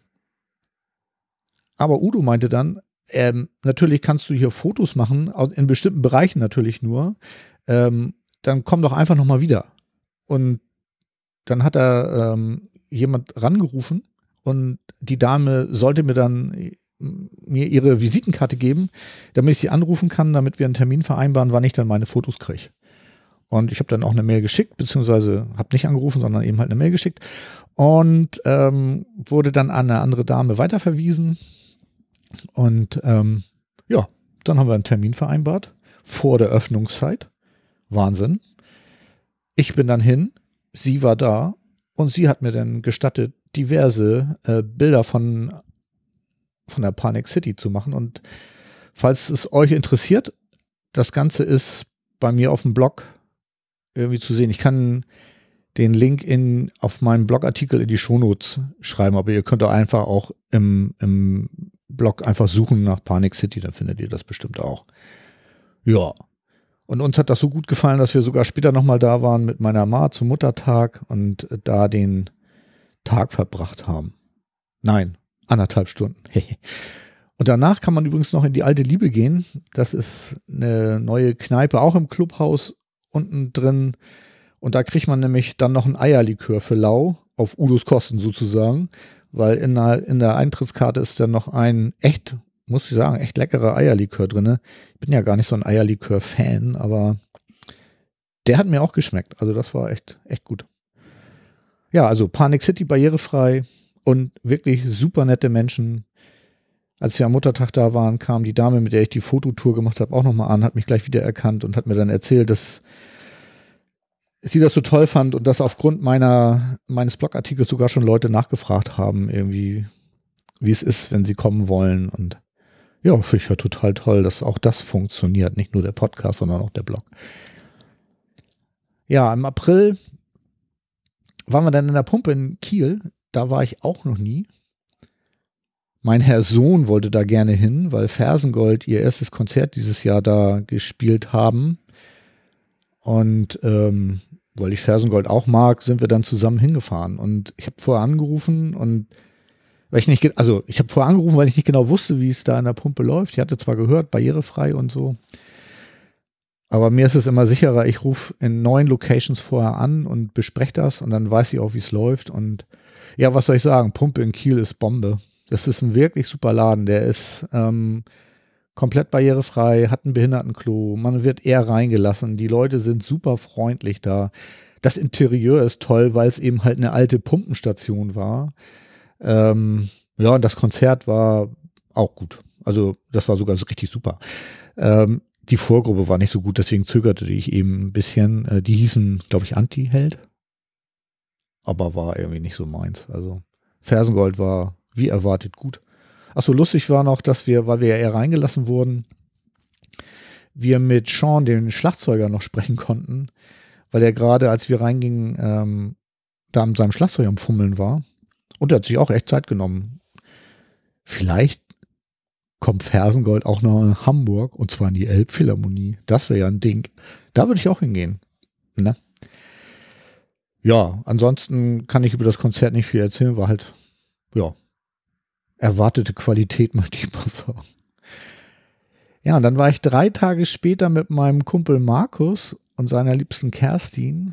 aber Udo meinte dann, ähm, natürlich kannst du hier Fotos machen, in bestimmten Bereichen natürlich nur. Ähm, dann komm doch einfach nochmal wieder. Und dann hat er ähm, jemand rangerufen und die Dame sollte mir dann mir ihre Visitenkarte geben, damit ich sie anrufen kann, damit wir einen Termin vereinbaren, wann ich dann meine Fotos kriege. Und ich habe dann auch eine Mail geschickt, beziehungsweise habe nicht angerufen, sondern eben halt eine Mail geschickt und ähm, wurde dann an eine andere Dame weiterverwiesen. Und ähm, ja, dann haben wir einen Termin vereinbart vor der Öffnungszeit. Wahnsinn. Ich bin dann hin, sie war da und sie hat mir dann gestattet, diverse äh, Bilder von, von der Panic City zu machen. Und falls es euch interessiert, das Ganze ist bei mir auf dem Blog irgendwie zu sehen. Ich kann den Link in, auf meinen Blogartikel in die Shownotes schreiben, aber ihr könnt auch einfach auch im, im Blog einfach suchen nach Panic City, dann findet ihr das bestimmt auch. Ja. Und uns hat das so gut gefallen, dass wir sogar später nochmal da waren mit meiner Ma zum Muttertag und da den Tag verbracht haben. Nein, anderthalb Stunden. [laughs] und danach kann man übrigens noch in die alte Liebe gehen. Das ist eine neue Kneipe, auch im Clubhaus unten drin. Und da kriegt man nämlich dann noch ein Eierlikör für Lau, auf Udos Kosten sozusagen weil in der, in der Eintrittskarte ist dann noch ein echt, muss ich sagen, echt leckerer Eierlikör drin. Ich bin ja gar nicht so ein Eierlikör-Fan, aber der hat mir auch geschmeckt. Also das war echt, echt gut. Ja, also Panic City barrierefrei und wirklich super nette Menschen. Als wir am Muttertag da waren, kam die Dame, mit der ich die Fototour gemacht habe, auch nochmal an, hat mich gleich wieder erkannt und hat mir dann erzählt, dass sie das so toll fand und dass aufgrund meiner, meines Blogartikels sogar schon Leute nachgefragt haben, irgendwie, wie es ist, wenn sie kommen wollen. Und ja, finde ich ja total toll, dass auch das funktioniert. Nicht nur der Podcast, sondern auch der Blog. Ja, im April waren wir dann in der Pumpe in Kiel. Da war ich auch noch nie. Mein Herr Sohn wollte da gerne hin, weil Fersengold ihr erstes Konzert dieses Jahr da gespielt haben. Und ähm, weil ich Fersengold auch mag, sind wir dann zusammen hingefahren. Und ich habe vorher angerufen und weil ich nicht, also ich habe vorher angerufen, weil ich nicht genau wusste, wie es da in der Pumpe läuft. Ich hatte zwar gehört, barrierefrei und so. Aber mir ist es immer sicherer, ich rufe in neuen Locations vorher an und bespreche das und dann weiß ich auch, wie es läuft. Und ja, was soll ich sagen? Pumpe in Kiel ist Bombe. Das ist ein wirklich super Laden. Der ist ähm, komplett barrierefrei, hat ein Behindertenklo, man wird eher reingelassen. Die Leute sind super freundlich da. Das Interieur ist toll, weil es eben halt eine alte Pumpenstation war. Ähm, ja, und das Konzert war auch gut. Also das war sogar so richtig super. Ähm, die Vorgruppe war nicht so gut, deswegen zögerte ich eben ein bisschen. Äh, die hießen, glaube ich, Anti-Held. Aber war irgendwie nicht so meins. Also Fersengold war wie erwartet gut. Achso, lustig war noch, dass wir, weil wir ja eher reingelassen wurden, wir mit Sean, dem Schlagzeuger, noch sprechen konnten, weil er gerade, als wir reingingen, ähm, da mit seinem Schlagzeug am Fummeln war. Und er hat sich auch echt Zeit genommen. Vielleicht kommt Fersengold auch noch in Hamburg und zwar in die Elbphilharmonie. Das wäre ja ein Ding. Da würde ich auch hingehen. Ne? Ja, ansonsten kann ich über das Konzert nicht viel erzählen, war halt, ja, erwartete Qualität, [laughs] möchte ich mal sagen. Ja, und dann war ich drei Tage später mit meinem Kumpel Markus und seiner liebsten Kerstin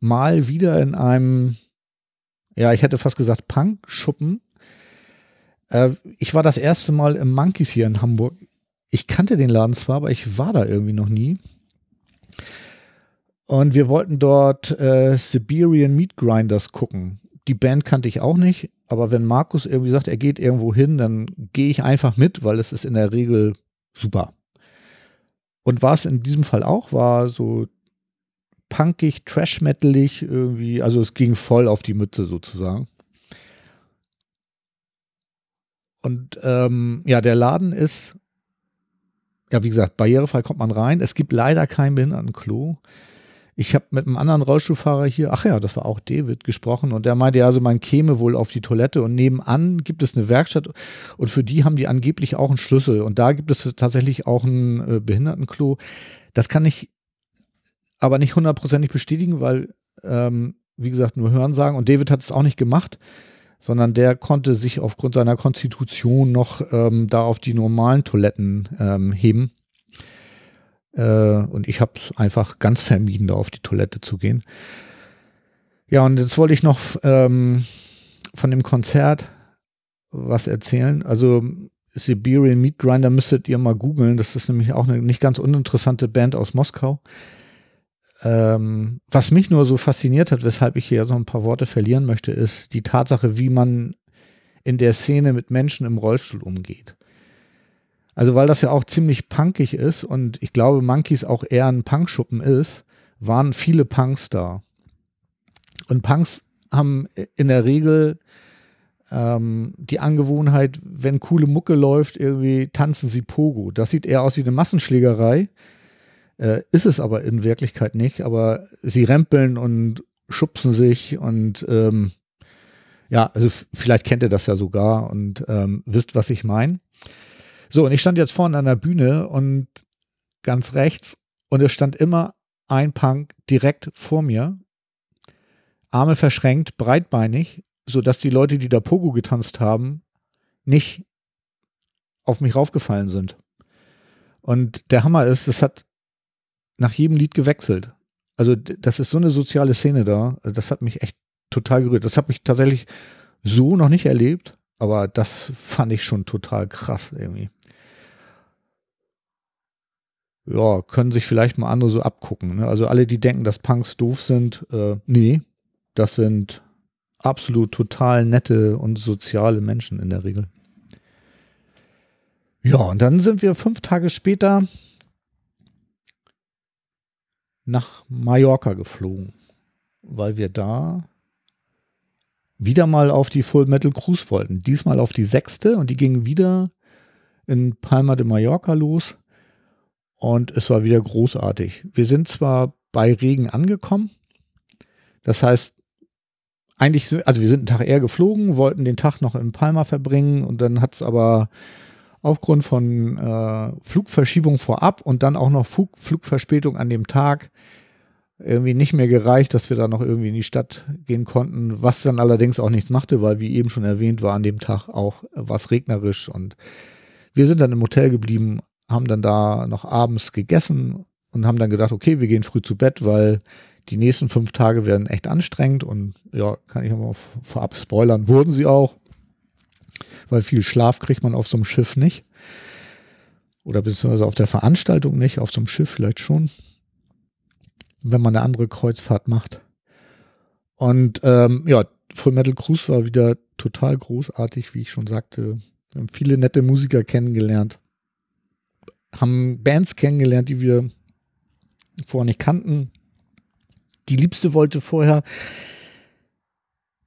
mal wieder in einem, ja, ich hätte fast gesagt Punk-Schuppen äh, ich war das erste Mal im Monkeys hier in Hamburg. Ich kannte den Laden zwar, aber ich war da irgendwie noch nie. Und wir wollten dort äh, Siberian Meat Grinders gucken. Die Band kannte ich auch nicht, aber wenn Markus irgendwie sagt, er geht irgendwo hin, dann gehe ich einfach mit, weil es ist in der Regel super. Und war es in diesem Fall auch, war so punkig, trash-metalig irgendwie, also es ging voll auf die Mütze sozusagen. Und ähm, ja, der Laden ist, ja, wie gesagt, barrierefrei kommt man rein. Es gibt leider kein Behindertenklo. Ich habe mit einem anderen Rollstuhlfahrer hier, ach ja, das war auch David, gesprochen und der meinte ja, also man käme wohl auf die Toilette und nebenan gibt es eine Werkstatt und für die haben die angeblich auch einen Schlüssel und da gibt es tatsächlich auch ein äh, Behindertenklo. Das kann ich aber nicht hundertprozentig bestätigen, weil, ähm, wie gesagt, nur Hören sagen und David hat es auch nicht gemacht sondern der konnte sich aufgrund seiner Konstitution noch ähm, da auf die normalen Toiletten ähm, heben. Äh, und ich habe es einfach ganz vermieden, da auf die Toilette zu gehen. Ja, und jetzt wollte ich noch ähm, von dem Konzert was erzählen. Also Siberian Meat Grinder müsstet ihr mal googeln. Das ist nämlich auch eine nicht ganz uninteressante Band aus Moskau. Ähm, was mich nur so fasziniert hat, weshalb ich hier so ein paar Worte verlieren möchte, ist die Tatsache, wie man in der Szene mit Menschen im Rollstuhl umgeht. Also weil das ja auch ziemlich punkig ist und ich glaube, Monkeys auch eher ein Punkschuppen ist, waren viele Punks da. Und Punks haben in der Regel ähm, die Angewohnheit, wenn coole Mucke läuft, irgendwie tanzen sie Pogo. Das sieht eher aus wie eine Massenschlägerei. Äh, ist es aber in Wirklichkeit nicht, aber sie rempeln und schubsen sich und ähm, ja, also vielleicht kennt ihr das ja sogar und ähm, wisst, was ich meine. So, und ich stand jetzt vorne an der Bühne und ganz rechts und es stand immer ein Punk direkt vor mir, Arme verschränkt, breitbeinig, sodass die Leute, die da Pogo getanzt haben, nicht auf mich raufgefallen sind. Und der Hammer ist, es hat nach jedem Lied gewechselt. Also das ist so eine soziale Szene da. Das hat mich echt total gerührt. Das habe ich tatsächlich so noch nicht erlebt, aber das fand ich schon total krass irgendwie. Ja, können sich vielleicht mal andere so abgucken. Ne? Also alle, die denken, dass Punks doof sind, äh, nee, das sind absolut total nette und soziale Menschen in der Regel. Ja, und dann sind wir fünf Tage später nach Mallorca geflogen, weil wir da wieder mal auf die Full Metal Cruise wollten. Diesmal auf die sechste und die ging wieder in Palma de Mallorca los und es war wieder großartig. Wir sind zwar bei Regen angekommen, das heißt, eigentlich, also wir sind einen Tag eher geflogen, wollten den Tag noch in Palma verbringen und dann hat es aber aufgrund von äh, Flugverschiebung vorab und dann auch noch Flug, Flugverspätung an dem Tag irgendwie nicht mehr gereicht, dass wir da noch irgendwie in die Stadt gehen konnten, was dann allerdings auch nichts machte, weil wie eben schon erwähnt war an dem Tag auch was regnerisch und wir sind dann im Hotel geblieben, haben dann da noch abends gegessen und haben dann gedacht, okay, wir gehen früh zu Bett, weil die nächsten fünf Tage werden echt anstrengend und ja, kann ich mal vorab spoilern, wurden sie auch, weil viel Schlaf kriegt man auf so einem Schiff nicht oder beziehungsweise auf der Veranstaltung nicht, auf so einem Schiff vielleicht schon wenn man eine andere Kreuzfahrt macht. Und ähm, ja, Full Metal Cruise war wieder total großartig, wie ich schon sagte. Wir haben viele nette Musiker kennengelernt, haben Bands kennengelernt, die wir vorher nicht kannten. Die Liebste wollte vorher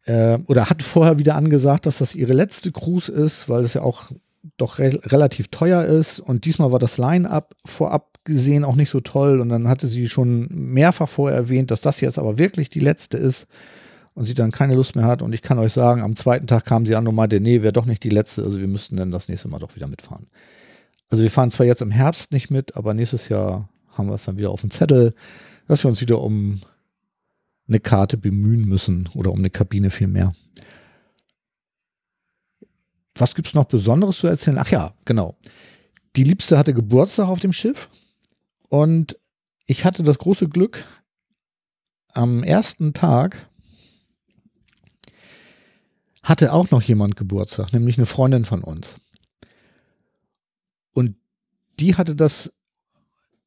äh, oder hat vorher wieder angesagt, dass das ihre letzte Cruise ist, weil es ja auch doch re relativ teuer ist. Und diesmal war das Line-up vorab gesehen auch nicht so toll. Und dann hatte sie schon mehrfach vorher erwähnt, dass das jetzt aber wirklich die letzte ist und sie dann keine Lust mehr hat. Und ich kann euch sagen, am zweiten Tag kam sie an und meinte, nee, wäre doch nicht die letzte. Also wir müssten dann das nächste Mal doch wieder mitfahren. Also wir fahren zwar jetzt im Herbst nicht mit, aber nächstes Jahr haben wir es dann wieder auf dem Zettel, dass wir uns wieder um eine Karte bemühen müssen oder um eine Kabine vielmehr. Was gibt es noch Besonderes zu erzählen? Ach ja, genau. Die Liebste hatte Geburtstag auf dem Schiff. Und ich hatte das große Glück, am ersten Tag hatte auch noch jemand Geburtstag, nämlich eine Freundin von uns. Und die hatte das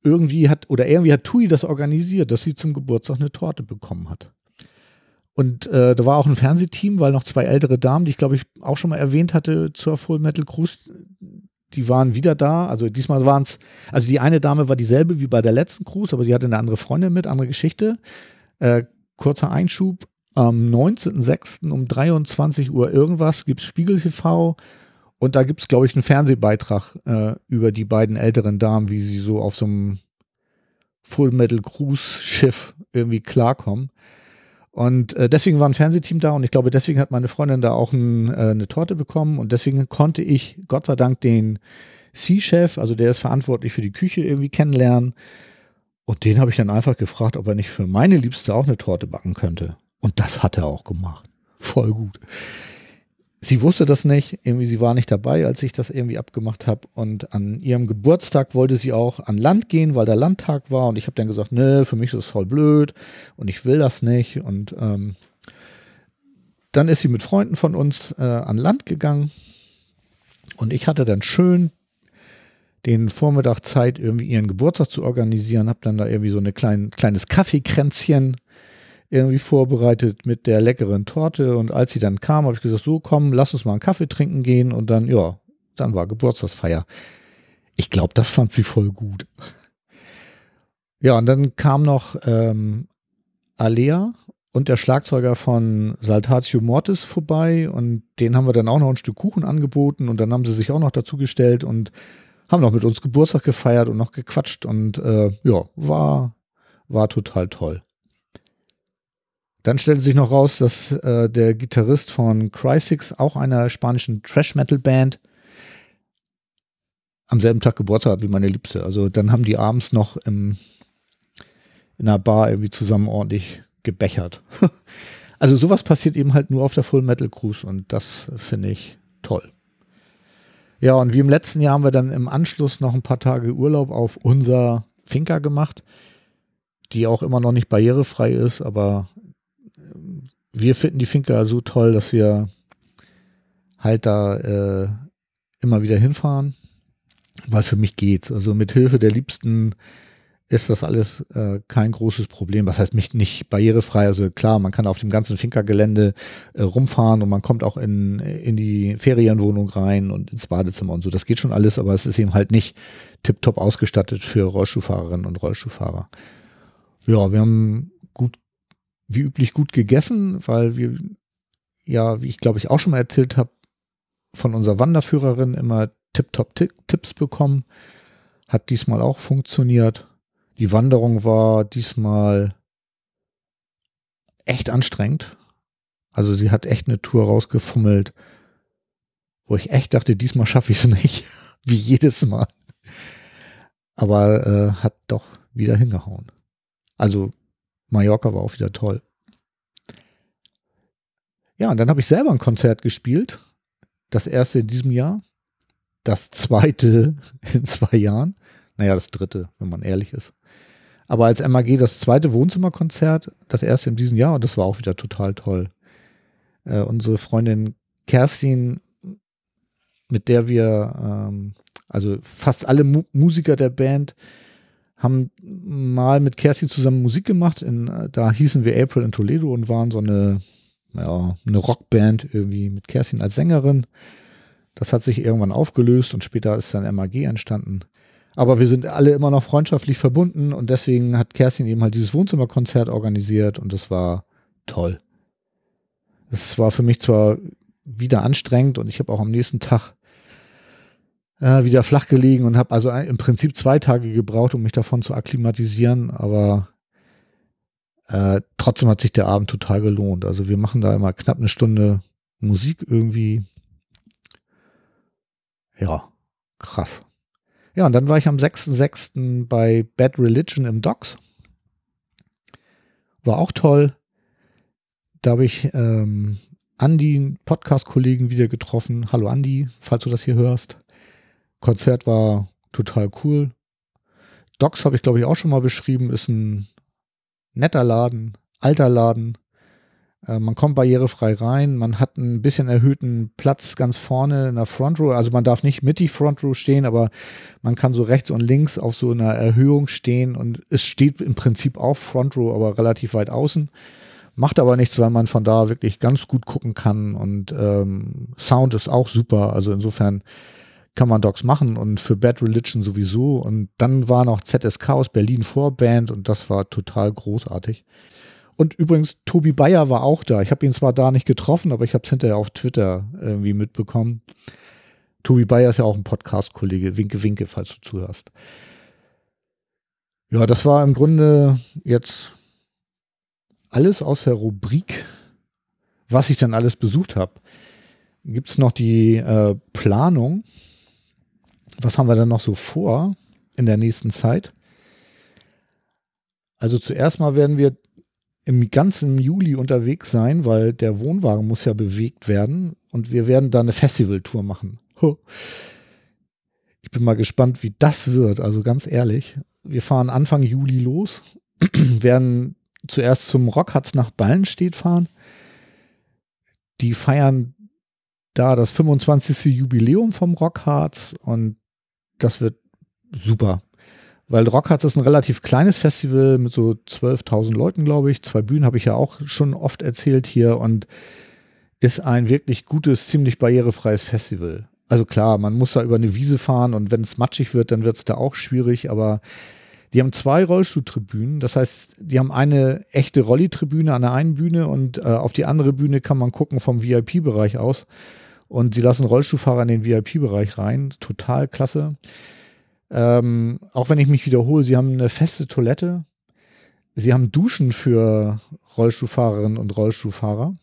irgendwie hat, oder irgendwie hat Tui das organisiert, dass sie zum Geburtstag eine Torte bekommen hat. Und äh, da war auch ein Fernsehteam, weil noch zwei ältere Damen, die ich glaube ich auch schon mal erwähnt hatte zur Full Metal Cruise, die waren wieder da. Also diesmal waren es, also die eine Dame war dieselbe wie bei der letzten Cruise, aber sie hatte eine andere Freundin mit, andere Geschichte. Äh, kurzer Einschub. Am 19.06. um 23 Uhr irgendwas gibt es Spiegel TV und da gibt es, glaube ich, einen Fernsehbeitrag äh, über die beiden älteren Damen, wie sie so auf so einem Full Metal Cruise Schiff irgendwie klarkommen. Und äh, deswegen war ein Fernsehteam da und ich glaube, deswegen hat meine Freundin da auch ein, äh, eine Torte bekommen und deswegen konnte ich Gott sei Dank den C-Chef, also der ist verantwortlich für die Küche, irgendwie kennenlernen. Und den habe ich dann einfach gefragt, ob er nicht für meine Liebste auch eine Torte backen könnte. Und das hat er auch gemacht. Voll gut sie wusste das nicht, irgendwie sie war nicht dabei, als ich das irgendwie abgemacht habe und an ihrem Geburtstag wollte sie auch an Land gehen, weil der Landtag war. Und ich habe dann gesagt, ne, für mich ist das voll blöd und ich will das nicht. Und ähm, dann ist sie mit Freunden von uns äh, an Land gegangen. Und ich hatte dann schön den Vormittag Zeit, irgendwie ihren Geburtstag zu organisieren, habe dann da irgendwie so ein klein, kleines Kaffeekränzchen irgendwie vorbereitet mit der leckeren Torte. Und als sie dann kam, habe ich gesagt, so komm, lass uns mal einen Kaffee trinken gehen. Und dann, ja, dann war Geburtstagsfeier. Ich glaube, das fand sie voll gut. Ja, und dann kam noch ähm, Alea und der Schlagzeuger von Saltatio Mortis vorbei und den haben wir dann auch noch ein Stück Kuchen angeboten und dann haben sie sich auch noch dazu gestellt und haben noch mit uns Geburtstag gefeiert und noch gequatscht und äh, ja, war, war total toll. Dann stellte sich noch raus, dass äh, der Gitarrist von Crysix, auch einer spanischen Trash-Metal-Band, am selben Tag Geburtstag hat wie meine Liebste. Also dann haben die abends noch im, in einer Bar irgendwie zusammen ordentlich gebechert. [laughs] also sowas passiert eben halt nur auf der Full Metal Cruise und das finde ich toll. Ja, und wie im letzten Jahr haben wir dann im Anschluss noch ein paar Tage Urlaub auf unser Finca gemacht, die auch immer noch nicht barrierefrei ist, aber wir finden die Finca so toll, dass wir halt da äh, immer wieder hinfahren, weil für mich geht's. Also mit Hilfe der Liebsten ist das alles äh, kein großes Problem. Was heißt mich nicht barrierefrei? Also klar, man kann auf dem ganzen Finca-Gelände äh, rumfahren und man kommt auch in, in die Ferienwohnung rein und ins Badezimmer und so. Das geht schon alles, aber es ist eben halt nicht tiptop ausgestattet für Rollstuhlfahrerinnen und Rollstuhlfahrer. Ja, wir haben gut wie üblich gut gegessen, weil wir ja, wie ich glaube ich auch schon mal erzählt habe, von unserer Wanderführerin immer Tip-Top-Tipps bekommen. Hat diesmal auch funktioniert. Die Wanderung war diesmal echt anstrengend. Also sie hat echt eine Tour rausgefummelt, wo ich echt dachte, diesmal schaffe ich es [laughs] nicht. Wie jedes Mal. Aber äh, hat doch wieder hingehauen. Also Mallorca war auch wieder toll. Ja, und dann habe ich selber ein Konzert gespielt. Das erste in diesem Jahr. Das zweite [laughs] in zwei Jahren. Naja, das dritte, wenn man ehrlich ist. Aber als MAG das zweite Wohnzimmerkonzert, das erste in diesem Jahr, und das war auch wieder total toll. Äh, unsere Freundin Kerstin, mit der wir, ähm, also fast alle Mu Musiker der Band, haben mal mit Kerstin zusammen Musik gemacht. In, da hießen wir April in Toledo und waren so eine ja, eine Rockband irgendwie mit Kerstin als Sängerin. Das hat sich irgendwann aufgelöst und später ist dann MAG entstanden. Aber wir sind alle immer noch freundschaftlich verbunden und deswegen hat Kerstin eben halt dieses Wohnzimmerkonzert organisiert und das war toll. Es war für mich zwar wieder anstrengend und ich habe auch am nächsten Tag äh, wieder flach gelegen und habe also im Prinzip zwei Tage gebraucht, um mich davon zu akklimatisieren, aber äh, trotzdem hat sich der Abend total gelohnt. Also wir machen da immer knapp eine Stunde Musik irgendwie. Ja, krass. Ja, und dann war ich am 6.6. bei Bad Religion im Docks. War auch toll. Da habe ich ähm, Andi, Podcast-Kollegen, wieder getroffen. Hallo Andi, falls du das hier hörst. Konzert war total cool. Docks habe ich, glaube ich, auch schon mal beschrieben. Ist ein netter Laden, alter Laden. Äh, man kommt barrierefrei rein, man hat ein bisschen erhöhten Platz ganz vorne in der Front Row. Also man darf nicht mittig Front Row stehen, aber man kann so rechts und links auf so einer Erhöhung stehen und es steht im Prinzip auch Front Row, aber relativ weit außen. Macht aber nichts, weil man von da wirklich ganz gut gucken kann und ähm, Sound ist auch super. Also insofern kann man Docs machen und für Bad Religion sowieso. Und dann war noch ZSK aus Berlin Vorband und das war total großartig. Und übrigens, Tobi Bayer war auch da. Ich habe ihn zwar da nicht getroffen, aber ich habe es hinterher auf Twitter irgendwie mitbekommen. Tobi Bayer ist ja auch ein Podcast-Kollege. Winke, winke, falls du zuhörst. Ja, das war im Grunde jetzt alles aus der Rubrik, was ich dann alles besucht habe. Gibt es noch die äh, Planung was haben wir dann noch so vor in der nächsten Zeit? Also zuerst mal werden wir im ganzen Juli unterwegs sein, weil der Wohnwagen muss ja bewegt werden und wir werden da eine Festivaltour machen. Ich bin mal gespannt, wie das wird. Also ganz ehrlich, wir fahren Anfang Juli los, [clears throat] werden zuerst zum Rockhatz nach Ballenstedt fahren. Die feiern da das 25. Jubiläum vom Rockharz und das wird super. Weil Rockharz ist ein relativ kleines Festival mit so 12.000 Leuten, glaube ich. Zwei Bühnen habe ich ja auch schon oft erzählt hier und ist ein wirklich gutes, ziemlich barrierefreies Festival. Also klar, man muss da über eine Wiese fahren und wenn es matschig wird, dann wird es da auch schwierig, aber die haben zwei Rollstuhltribünen. Das heißt, die haben eine echte Rolli-Tribüne an der einen Bühne und äh, auf die andere Bühne kann man gucken vom VIP-Bereich aus. Und sie lassen Rollstuhlfahrer in den VIP-Bereich rein. Total klasse. Ähm, auch wenn ich mich wiederhole, sie haben eine feste Toilette. Sie haben Duschen für Rollstuhlfahrerinnen und Rollstuhlfahrer.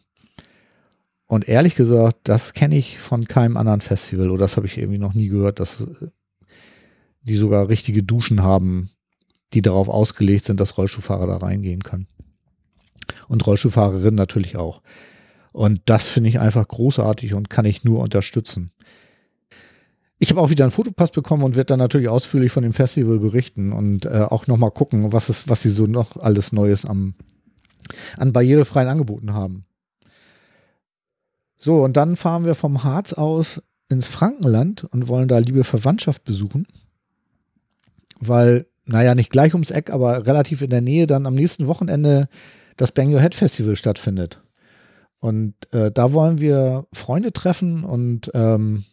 Und ehrlich gesagt, das kenne ich von keinem anderen Festival oder das habe ich irgendwie noch nie gehört, dass die sogar richtige Duschen haben, die darauf ausgelegt sind, dass Rollstuhlfahrer da reingehen können. Und Rollstuhlfahrerinnen natürlich auch. Und das finde ich einfach großartig und kann ich nur unterstützen. Ich habe auch wieder einen Fotopass bekommen und werde dann natürlich ausführlich von dem Festival berichten und äh, auch nochmal gucken, was, es, was sie so noch alles Neues am, an barrierefreien Angeboten haben. So, und dann fahren wir vom Harz aus ins Frankenland und wollen da liebe Verwandtschaft besuchen, weil, naja, nicht gleich ums Eck, aber relativ in der Nähe dann am nächsten Wochenende das Bang Your Head Festival stattfindet. Und äh, da wollen wir Freunde treffen und ähm,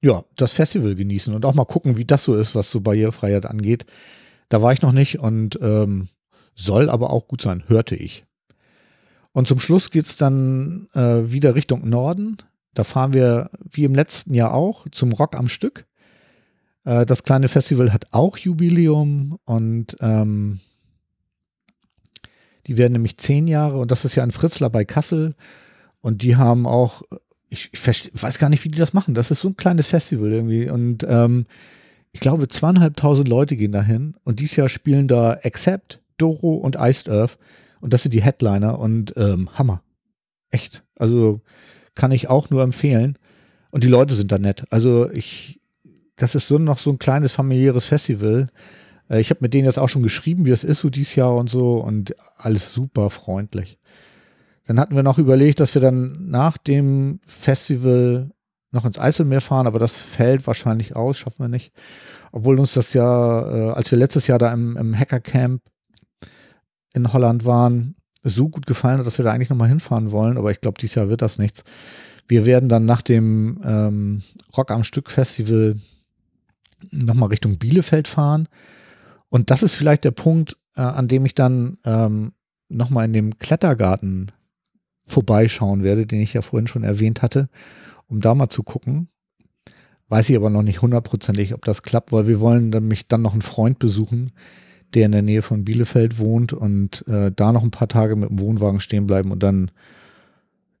ja, das Festival genießen und auch mal gucken, wie das so ist, was so Barrierefreiheit angeht. Da war ich noch nicht und ähm, soll aber auch gut sein, hörte ich. Und zum Schluss geht es dann äh, wieder Richtung Norden Da fahren wir wie im letzten Jahr auch zum Rock am Stück. Äh, das kleine Festival hat auch Jubiläum und ähm, die werden nämlich zehn Jahre und das ist ja ein Fritzler bei Kassel und die haben auch, ich, ich weiß gar nicht, wie die das machen. Das ist so ein kleines Festival irgendwie und ähm, ich glaube zweieinhalbtausend Leute gehen dahin und dieses Jahr spielen da Accept, Doro und Iced Earth und das sind die Headliner und ähm, Hammer. Echt. Also kann ich auch nur empfehlen. Und die Leute sind da nett. Also ich, das ist so noch so ein kleines familiäres Festival. Äh, ich habe mit denen jetzt auch schon geschrieben, wie es ist so dieses Jahr und so und alles super freundlich. Dann hatten wir noch überlegt, dass wir dann nach dem Festival noch ins Eiselmeer fahren, aber das fällt wahrscheinlich aus, schaffen wir nicht. Obwohl uns das ja, äh, als wir letztes Jahr da im, im Hackercamp in Holland waren, so gut gefallen hat, dass wir da eigentlich nochmal hinfahren wollen, aber ich glaube, dieses Jahr wird das nichts. Wir werden dann nach dem ähm, Rock am Stück Festival nochmal Richtung Bielefeld fahren. Und das ist vielleicht der Punkt, äh, an dem ich dann ähm, nochmal in dem Klettergarten vorbeischauen werde, den ich ja vorhin schon erwähnt hatte, um da mal zu gucken. Weiß ich aber noch nicht hundertprozentig, ob das klappt, weil wir wollen dann mich dann noch einen Freund besuchen, der in der Nähe von Bielefeld wohnt und äh, da noch ein paar Tage mit dem Wohnwagen stehen bleiben und dann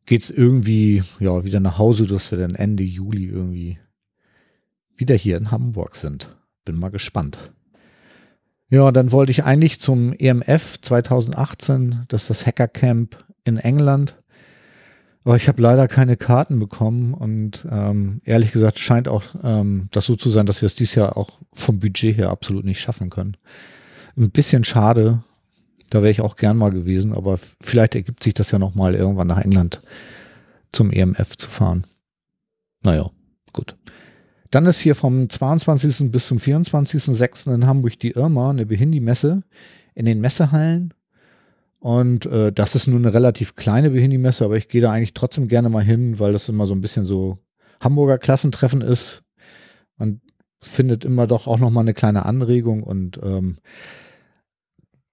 geht es irgendwie ja wieder nach Hause, dass wir dann Ende Juli irgendwie wieder hier in Hamburg sind. Bin mal gespannt. Ja, dann wollte ich eigentlich zum EMF 2018, das ist das Hackercamp in England. Aber ich habe leider keine Karten bekommen und ähm, ehrlich gesagt scheint auch ähm, das so zu sein, dass wir es dieses Jahr auch vom Budget her absolut nicht schaffen können. Ein bisschen schade. Da wäre ich auch gern mal gewesen, aber vielleicht ergibt sich das ja noch mal irgendwann nach England zum EMF zu fahren. Naja, gut. Dann ist hier vom 22. bis zum 24.06. in Hamburg die Irma, eine Behindi-Messe in den Messehallen. Und äh, das ist nur eine relativ kleine Behindi-Messe, aber ich gehe da eigentlich trotzdem gerne mal hin, weil das immer so ein bisschen so Hamburger Klassentreffen ist. Man findet immer doch auch noch mal eine kleine Anregung und ähm,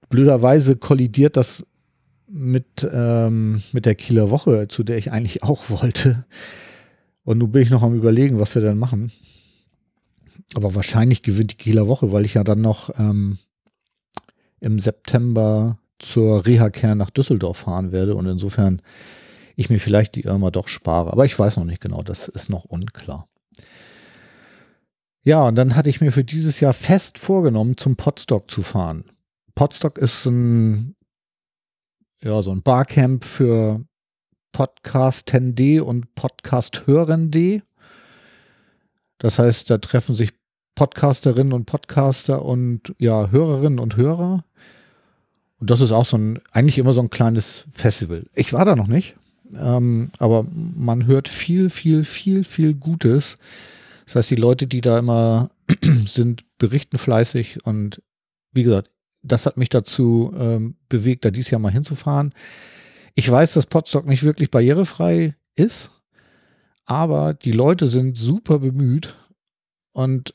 blöderweise kollidiert das mit, ähm, mit der Kieler Woche, zu der ich eigentlich auch [laughs] wollte. Und nun bin ich noch am überlegen, was wir dann machen. Aber wahrscheinlich gewinnt die Kieler Woche, weil ich ja dann noch ähm, im September zur Reha-Kern nach Düsseldorf fahren werde und insofern ich mir vielleicht die Irma doch spare. Aber ich weiß noch nicht genau, das ist noch unklar. Ja, und dann hatte ich mir für dieses Jahr fest vorgenommen, zum Podstock zu fahren. Podstock ist ein, ja, so ein Barcamp für Podcast 10D und Podcast Hörende. Das heißt, da treffen sich Podcasterinnen und Podcaster und ja, Hörerinnen und Hörer. Und das ist auch so ein, eigentlich immer so ein kleines Festival. Ich war da noch nicht, ähm, aber man hört viel, viel, viel, viel Gutes. Das heißt, die Leute, die da immer [clears throat] sind, berichten fleißig und wie gesagt, das hat mich dazu ähm, bewegt, da dieses Jahr mal hinzufahren. Ich weiß, dass Podstock nicht wirklich barrierefrei ist, aber die Leute sind super bemüht und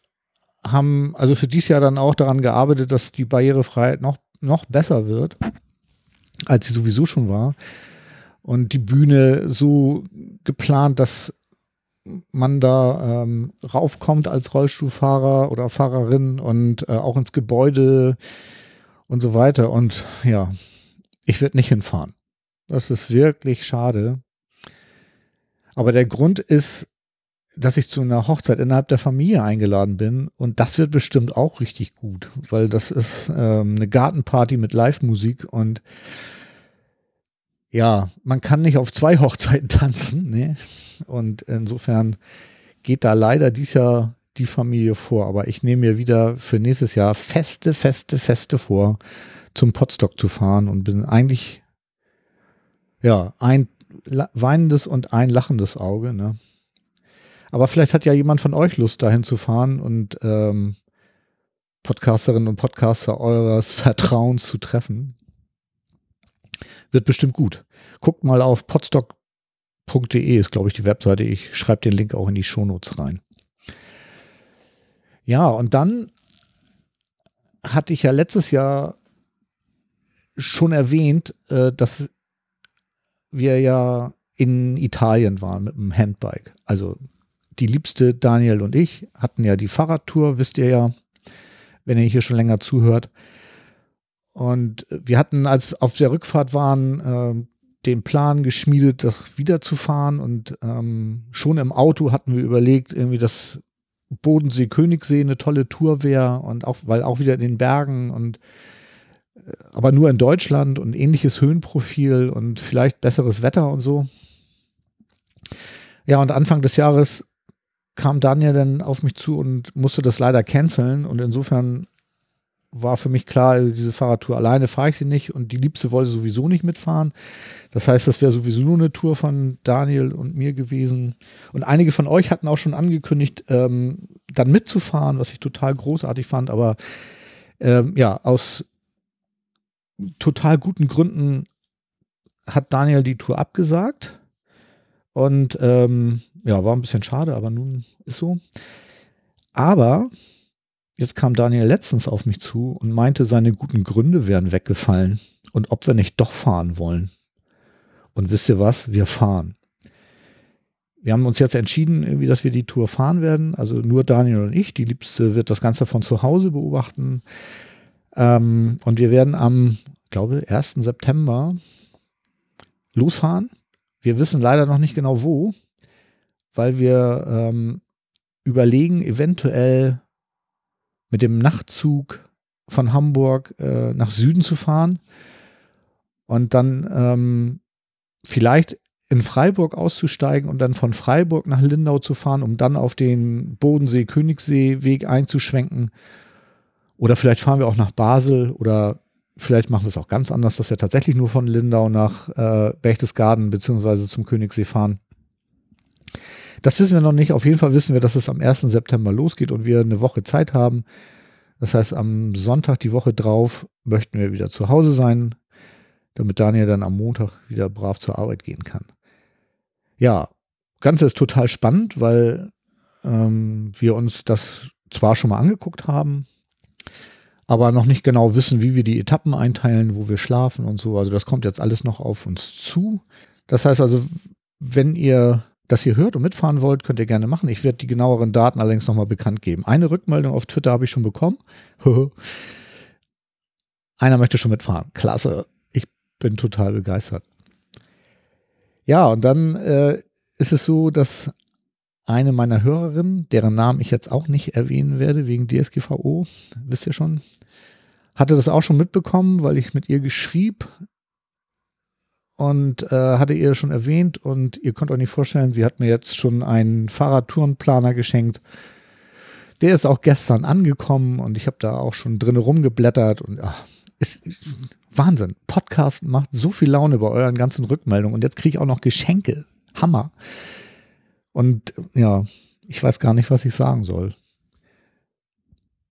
haben also für dieses Jahr dann auch daran gearbeitet, dass die Barrierefreiheit noch, noch besser wird, als sie sowieso schon war. Und die Bühne so geplant, dass man da ähm, raufkommt als Rollstuhlfahrer oder Fahrerin und äh, auch ins Gebäude und so weiter. Und ja, ich werde nicht hinfahren. Das ist wirklich schade. Aber der Grund ist, dass ich zu einer Hochzeit innerhalb der Familie eingeladen bin und das wird bestimmt auch richtig gut, weil das ist ähm, eine Gartenparty mit Live-Musik und ja, man kann nicht auf zwei [laughs] Hochzeiten tanzen, ne? Und insofern geht da leider dies Jahr die Familie vor, aber ich nehme mir wieder für nächstes Jahr feste, feste, feste vor, zum Potstock zu fahren und bin eigentlich ja ein weinendes und ein lachendes Auge, ne? Aber vielleicht hat ja jemand von euch Lust, dahin zu fahren und ähm, Podcasterinnen und Podcaster eures [laughs] Vertrauens zu treffen. Wird bestimmt gut. Guckt mal auf podstock.de ist, glaube ich, die Webseite. Ich schreibe den Link auch in die Shownotes rein. Ja, und dann hatte ich ja letztes Jahr schon erwähnt, äh, dass wir ja in Italien waren mit dem Handbike. Also die liebste Daniel und ich hatten ja die Fahrradtour, wisst ihr ja, wenn ihr hier schon länger zuhört. Und wir hatten, als wir auf der Rückfahrt waren, äh, den Plan geschmiedet, das wiederzufahren. Und ähm, schon im Auto hatten wir überlegt, irgendwie das Bodensee Königssee eine tolle Tour wäre und auch, weil auch wieder in den Bergen und aber nur in Deutschland und ähnliches Höhenprofil und vielleicht besseres Wetter und so. Ja, und Anfang des Jahres kam Daniel dann auf mich zu und musste das leider canceln. Und insofern war für mich klar, also diese Fahrradtour alleine fahre ich sie nicht und die Liebste wollte sowieso nicht mitfahren. Das heißt, das wäre sowieso nur eine Tour von Daniel und mir gewesen. Und einige von euch hatten auch schon angekündigt, ähm, dann mitzufahren, was ich total großartig fand. Aber ähm, ja, aus total guten Gründen hat Daniel die Tour abgesagt. Und ähm, ja, war ein bisschen schade, aber nun ist so. Aber jetzt kam Daniel letztens auf mich zu und meinte, seine guten Gründe wären weggefallen und ob wir nicht doch fahren wollen. Und wisst ihr was? Wir fahren. Wir haben uns jetzt entschieden, wie dass wir die Tour fahren werden. Also nur Daniel und ich. Die Liebste wird das Ganze von zu Hause beobachten. Ähm, und wir werden am, glaube, 1. September losfahren wir wissen leider noch nicht genau wo, weil wir ähm, überlegen, eventuell mit dem Nachtzug von Hamburg äh, nach Süden zu fahren und dann ähm, vielleicht in Freiburg auszusteigen und dann von Freiburg nach Lindau zu fahren, um dann auf den Bodensee-Königssee-Weg einzuschwenken. Oder vielleicht fahren wir auch nach Basel oder Vielleicht machen wir es auch ganz anders, dass wir tatsächlich nur von Lindau nach äh, Berchtesgaden beziehungsweise zum Königssee fahren. Das wissen wir noch nicht. Auf jeden Fall wissen wir, dass es am 1. September losgeht und wir eine Woche Zeit haben. Das heißt, am Sonntag, die Woche drauf, möchten wir wieder zu Hause sein, damit Daniel dann am Montag wieder brav zur Arbeit gehen kann. Ja, Ganze ist total spannend, weil ähm, wir uns das zwar schon mal angeguckt haben, aber noch nicht genau wissen, wie wir die Etappen einteilen, wo wir schlafen und so. Also das kommt jetzt alles noch auf uns zu. Das heißt also, wenn ihr das hier hört und mitfahren wollt, könnt ihr gerne machen. Ich werde die genaueren Daten allerdings nochmal bekannt geben. Eine Rückmeldung auf Twitter habe ich schon bekommen. [laughs] Einer möchte schon mitfahren. Klasse. Ich bin total begeistert. Ja, und dann äh, ist es so, dass eine meiner Hörerinnen, deren Namen ich jetzt auch nicht erwähnen werde, wegen DSGVO, wisst ihr schon, hatte das auch schon mitbekommen, weil ich mit ihr geschrieb und äh, hatte ihr schon erwähnt und ihr könnt euch nicht vorstellen, sie hat mir jetzt schon einen Fahrradtourenplaner geschenkt. Der ist auch gestern angekommen und ich habe da auch schon drin rumgeblättert und ach, ist Wahnsinn. Podcast macht so viel Laune bei euren ganzen Rückmeldungen und jetzt kriege ich auch noch Geschenke. Hammer. Und ja, ich weiß gar nicht, was ich sagen soll.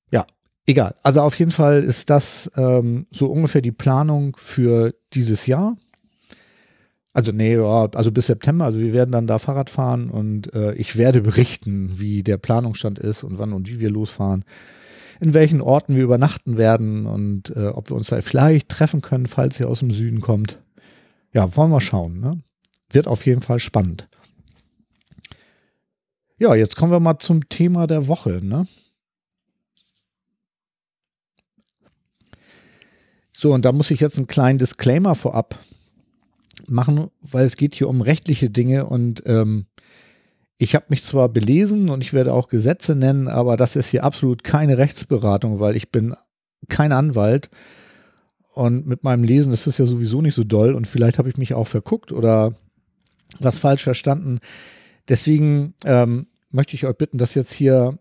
Ja, egal. Also auf jeden Fall ist das ähm, so ungefähr die Planung für dieses Jahr. Also nee, also bis September. Also wir werden dann da Fahrrad fahren und äh, ich werde berichten, wie der Planungsstand ist und wann und wie wir losfahren, in welchen Orten wir übernachten werden und äh, ob wir uns da vielleicht treffen können, falls ihr aus dem Süden kommt. Ja, wollen wir schauen. Ne? Wird auf jeden Fall spannend. Ja, jetzt kommen wir mal zum Thema der Woche. Ne? So, und da muss ich jetzt einen kleinen Disclaimer vorab machen, weil es geht hier um rechtliche Dinge und ähm, ich habe mich zwar belesen und ich werde auch Gesetze nennen, aber das ist hier absolut keine Rechtsberatung, weil ich bin kein Anwalt und mit meinem Lesen ist es ja sowieso nicht so doll und vielleicht habe ich mich auch verguckt oder was falsch verstanden. Deswegen ähm, möchte ich euch bitten, das jetzt hier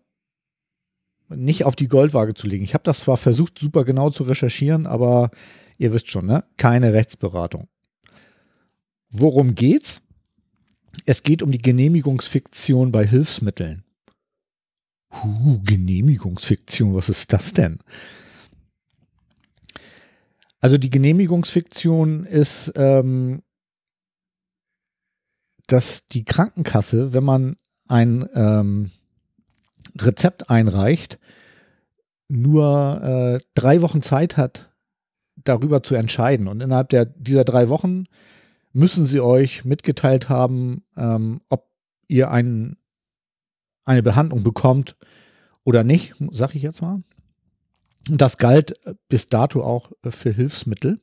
nicht auf die Goldwaage zu legen. Ich habe das zwar versucht, super genau zu recherchieren, aber ihr wisst schon, ne? keine Rechtsberatung. Worum geht's? Es geht um die Genehmigungsfiktion bei Hilfsmitteln. Huh, Genehmigungsfiktion, was ist das denn? Also die Genehmigungsfiktion ist ähm, dass die Krankenkasse, wenn man ein ähm, Rezept einreicht, nur äh, drei Wochen Zeit hat, darüber zu entscheiden. Und innerhalb der, dieser drei Wochen müssen sie euch mitgeteilt haben, ähm, ob ihr ein, eine Behandlung bekommt oder nicht, sag ich jetzt mal. Und das galt bis dato auch für Hilfsmittel.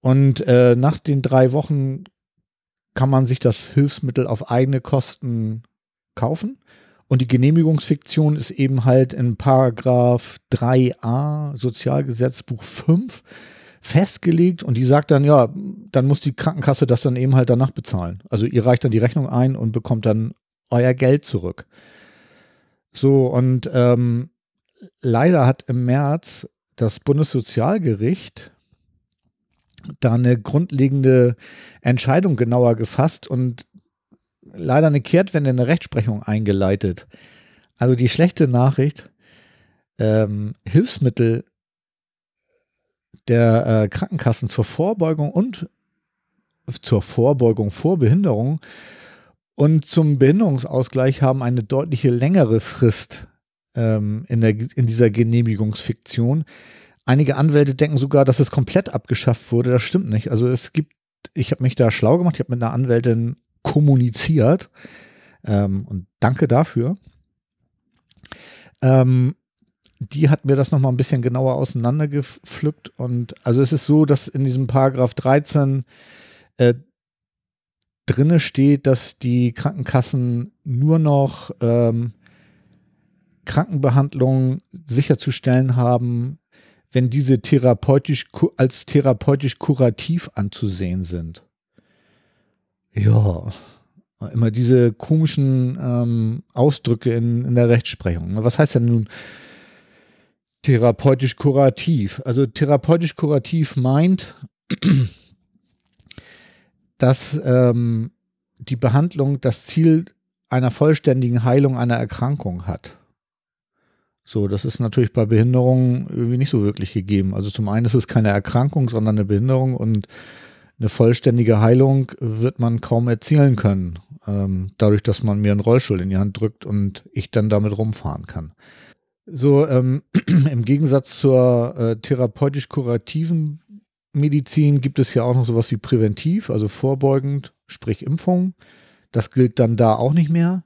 Und äh, nach den drei Wochen kann man sich das Hilfsmittel auf eigene Kosten kaufen. Und die Genehmigungsfiktion ist eben halt in Paragraph 3a Sozialgesetzbuch 5 festgelegt und die sagt dann, ja, dann muss die Krankenkasse das dann eben halt danach bezahlen. Also ihr reicht dann die Rechnung ein und bekommt dann euer Geld zurück. So, und ähm, leider hat im März das Bundessozialgericht da eine grundlegende Entscheidung genauer gefasst und leider eine Kehrtwende in der Rechtsprechung eingeleitet. Also die schlechte Nachricht, ähm, Hilfsmittel der äh, Krankenkassen zur Vorbeugung und zur Vorbeugung vor Behinderung und zum Behinderungsausgleich haben eine deutliche längere Frist ähm, in, der, in dieser Genehmigungsfiktion. Einige Anwälte denken sogar, dass es komplett abgeschafft wurde. Das stimmt nicht. Also es gibt, ich habe mich da schlau gemacht, ich habe mit einer Anwältin kommuniziert ähm, und danke dafür. Ähm, die hat mir das nochmal ein bisschen genauer auseinandergepflückt und also es ist so, dass in diesem Paragraph 13 äh, drinne steht, dass die Krankenkassen nur noch ähm, Krankenbehandlungen sicherzustellen haben, wenn diese therapeutisch als therapeutisch kurativ anzusehen sind. Ja, immer diese komischen ähm, Ausdrücke in, in der Rechtsprechung. Was heißt denn nun therapeutisch kurativ? Also therapeutisch kurativ meint, dass ähm, die Behandlung das Ziel einer vollständigen Heilung einer Erkrankung hat. So, das ist natürlich bei Behinderungen irgendwie nicht so wirklich gegeben. Also zum einen ist es keine Erkrankung, sondern eine Behinderung und eine vollständige Heilung wird man kaum erzielen können, ähm, dadurch, dass man mir einen Rollstuhl in die Hand drückt und ich dann damit rumfahren kann. So, ähm, [clears throat] im Gegensatz zur äh, therapeutisch-kurativen Medizin gibt es ja auch noch sowas wie präventiv, also vorbeugend, sprich Impfung. Das gilt dann da auch nicht mehr.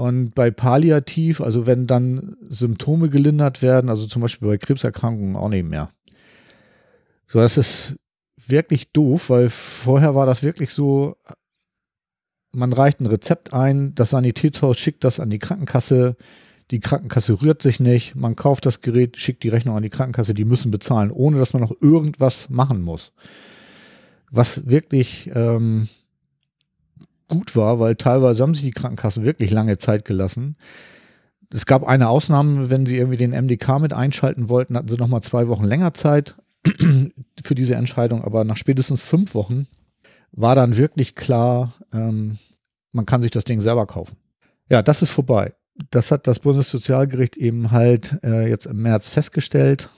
Und bei Palliativ, also wenn dann Symptome gelindert werden, also zum Beispiel bei Krebserkrankungen auch nicht mehr. So, das ist wirklich doof, weil vorher war das wirklich so, man reicht ein Rezept ein, das Sanitätshaus schickt das an die Krankenkasse, die Krankenkasse rührt sich nicht, man kauft das Gerät, schickt die Rechnung an die Krankenkasse, die müssen bezahlen, ohne dass man noch irgendwas machen muss. Was wirklich ähm, gut war, weil teilweise haben sich die Krankenkassen wirklich lange Zeit gelassen. Es gab eine Ausnahme, wenn sie irgendwie den MDK mit einschalten wollten, hatten sie nochmal zwei Wochen länger Zeit [clears throat] für diese Entscheidung, aber nach spätestens fünf Wochen war dann wirklich klar, ähm, man kann sich das Ding selber kaufen. Ja, das ist vorbei. Das hat das Bundessozialgericht eben halt äh, jetzt im März festgestellt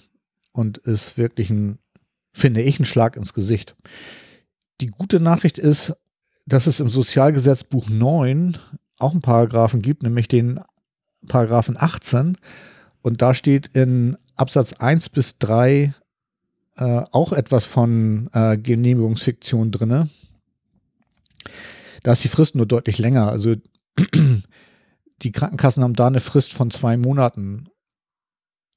und ist wirklich ein, finde ich, ein Schlag ins Gesicht. Die gute Nachricht ist, dass es im Sozialgesetzbuch 9 auch einen Paragraphen gibt, nämlich den Paragraphen 18. Und da steht in Absatz 1 bis 3 äh, auch etwas von äh, Genehmigungsfiktion drin. Da ist die Frist nur deutlich länger. Also [clears throat] die Krankenkassen haben da eine Frist von zwei Monaten.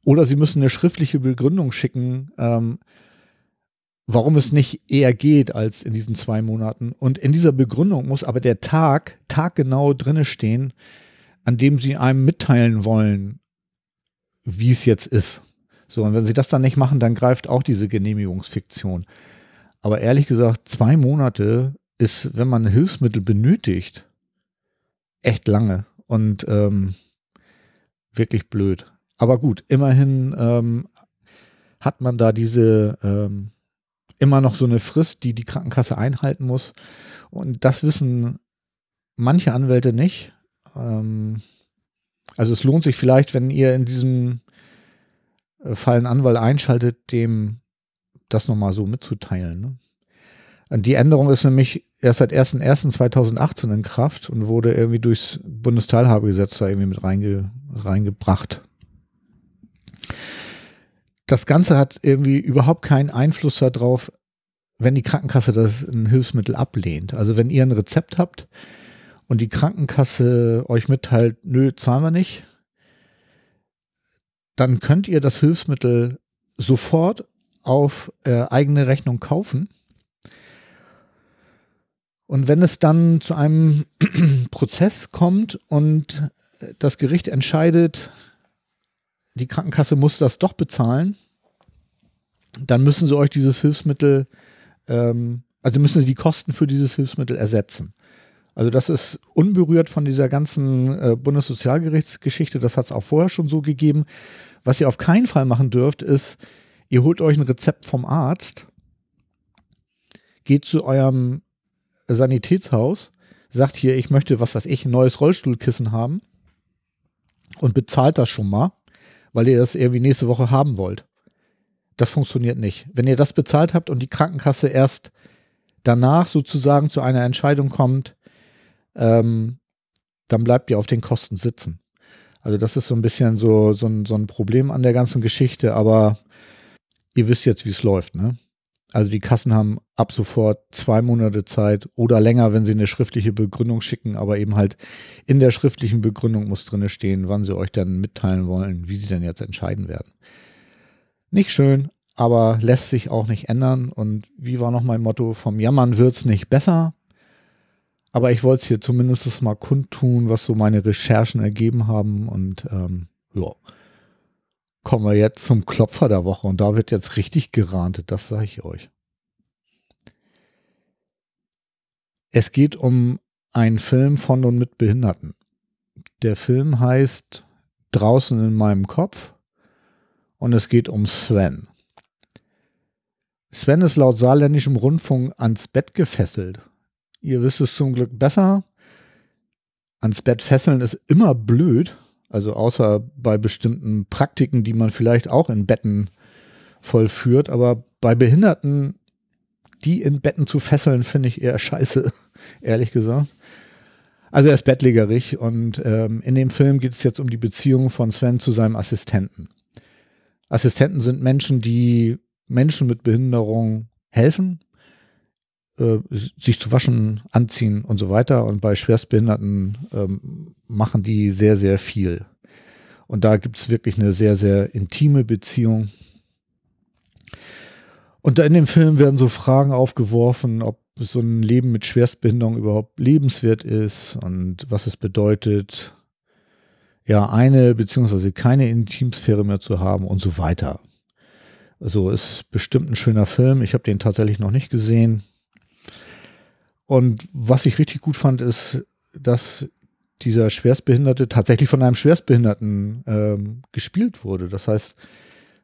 Oder sie müssen eine schriftliche Begründung schicken, ähm, warum es nicht eher geht als in diesen zwei Monaten. Und in dieser Begründung muss aber der Tag, taggenau drinne stehen, an dem sie einem mitteilen wollen, wie es jetzt ist. So, und wenn sie das dann nicht machen, dann greift auch diese Genehmigungsfiktion. Aber ehrlich gesagt, zwei Monate ist, wenn man Hilfsmittel benötigt, echt lange und ähm, wirklich blöd. Aber gut, immerhin ähm, hat man da diese ähm, immer noch so eine Frist, die die Krankenkasse einhalten muss. Und das wissen manche Anwälte nicht. Ähm, also es lohnt sich vielleicht, wenn ihr in diesem äh, Fall einen Anwalt einschaltet, dem das nochmal so mitzuteilen. Ne? Die Änderung ist nämlich erst seit 01.01.2018 in Kraft und wurde irgendwie durchs Bundesteilhabegesetz da irgendwie mit reinge, reingebracht das Ganze hat irgendwie überhaupt keinen Einfluss darauf, wenn die Krankenkasse das ein Hilfsmittel ablehnt. Also wenn ihr ein Rezept habt und die Krankenkasse euch mitteilt, nö, zahlen wir nicht, dann könnt ihr das Hilfsmittel sofort auf äh, eigene Rechnung kaufen. Und wenn es dann zu einem [clears throat] Prozess kommt und das Gericht entscheidet, die Krankenkasse muss das doch bezahlen, dann müssen sie euch dieses Hilfsmittel, ähm, also müssen sie die Kosten für dieses Hilfsmittel ersetzen. Also das ist unberührt von dieser ganzen äh, Bundessozialgerichtsgeschichte, das hat es auch vorher schon so gegeben. Was ihr auf keinen Fall machen dürft, ist, ihr holt euch ein Rezept vom Arzt, geht zu eurem Sanitätshaus, sagt hier, ich möchte, was weiß ich, ein neues Rollstuhlkissen haben und bezahlt das schon mal, weil ihr das irgendwie nächste Woche haben wollt. Das funktioniert nicht. Wenn ihr das bezahlt habt und die Krankenkasse erst danach sozusagen zu einer Entscheidung kommt, ähm, dann bleibt ihr auf den Kosten sitzen. Also das ist so ein bisschen so, so, ein, so ein Problem an der ganzen Geschichte, aber ihr wisst jetzt, wie es läuft, ne? Also die Kassen haben ab sofort zwei Monate Zeit oder länger, wenn sie eine schriftliche Begründung schicken, aber eben halt in der schriftlichen Begründung muss drinne stehen, wann sie euch dann mitteilen wollen, wie sie denn jetzt entscheiden werden. Nicht schön, aber lässt sich auch nicht ändern. Und wie war noch mein Motto? Vom Jammern wird es nicht besser. Aber ich wollte es hier zumindest mal kundtun, was so meine Recherchen ergeben haben. Und ähm, ja, kommen wir jetzt zum Klopfer der Woche. Und da wird jetzt richtig gerantet, das sage ich euch. Es geht um einen Film von und mit Behinderten. Der Film heißt Draußen in meinem Kopf und es geht um Sven. Sven ist laut saarländischem Rundfunk ans Bett gefesselt. Ihr wisst es zum Glück besser. Ans Bett fesseln ist immer blöd. Also außer bei bestimmten Praktiken, die man vielleicht auch in Betten vollführt. Aber bei Behinderten, die in Betten zu fesseln, finde ich eher scheiße, [laughs] ehrlich gesagt. Also er ist bettlägerig und ähm, in dem Film geht es jetzt um die Beziehung von Sven zu seinem Assistenten. Assistenten sind Menschen, die Menschen mit Behinderung helfen, äh, sich zu waschen, anziehen und so weiter. Und bei Schwerstbehinderten ähm, machen die sehr, sehr viel. Und da gibt es wirklich eine sehr, sehr intime Beziehung. Und in dem Film werden so Fragen aufgeworfen, ob so ein Leben mit Schwerstbehinderung überhaupt lebenswert ist und was es bedeutet, ja, eine beziehungsweise keine Intimsphäre mehr zu haben und so weiter. Also ist bestimmt ein schöner Film. Ich habe den tatsächlich noch nicht gesehen. Und was ich richtig gut fand, ist, dass dieser Schwerstbehinderte tatsächlich von einem Schwerstbehinderten ähm, gespielt wurde. Das heißt,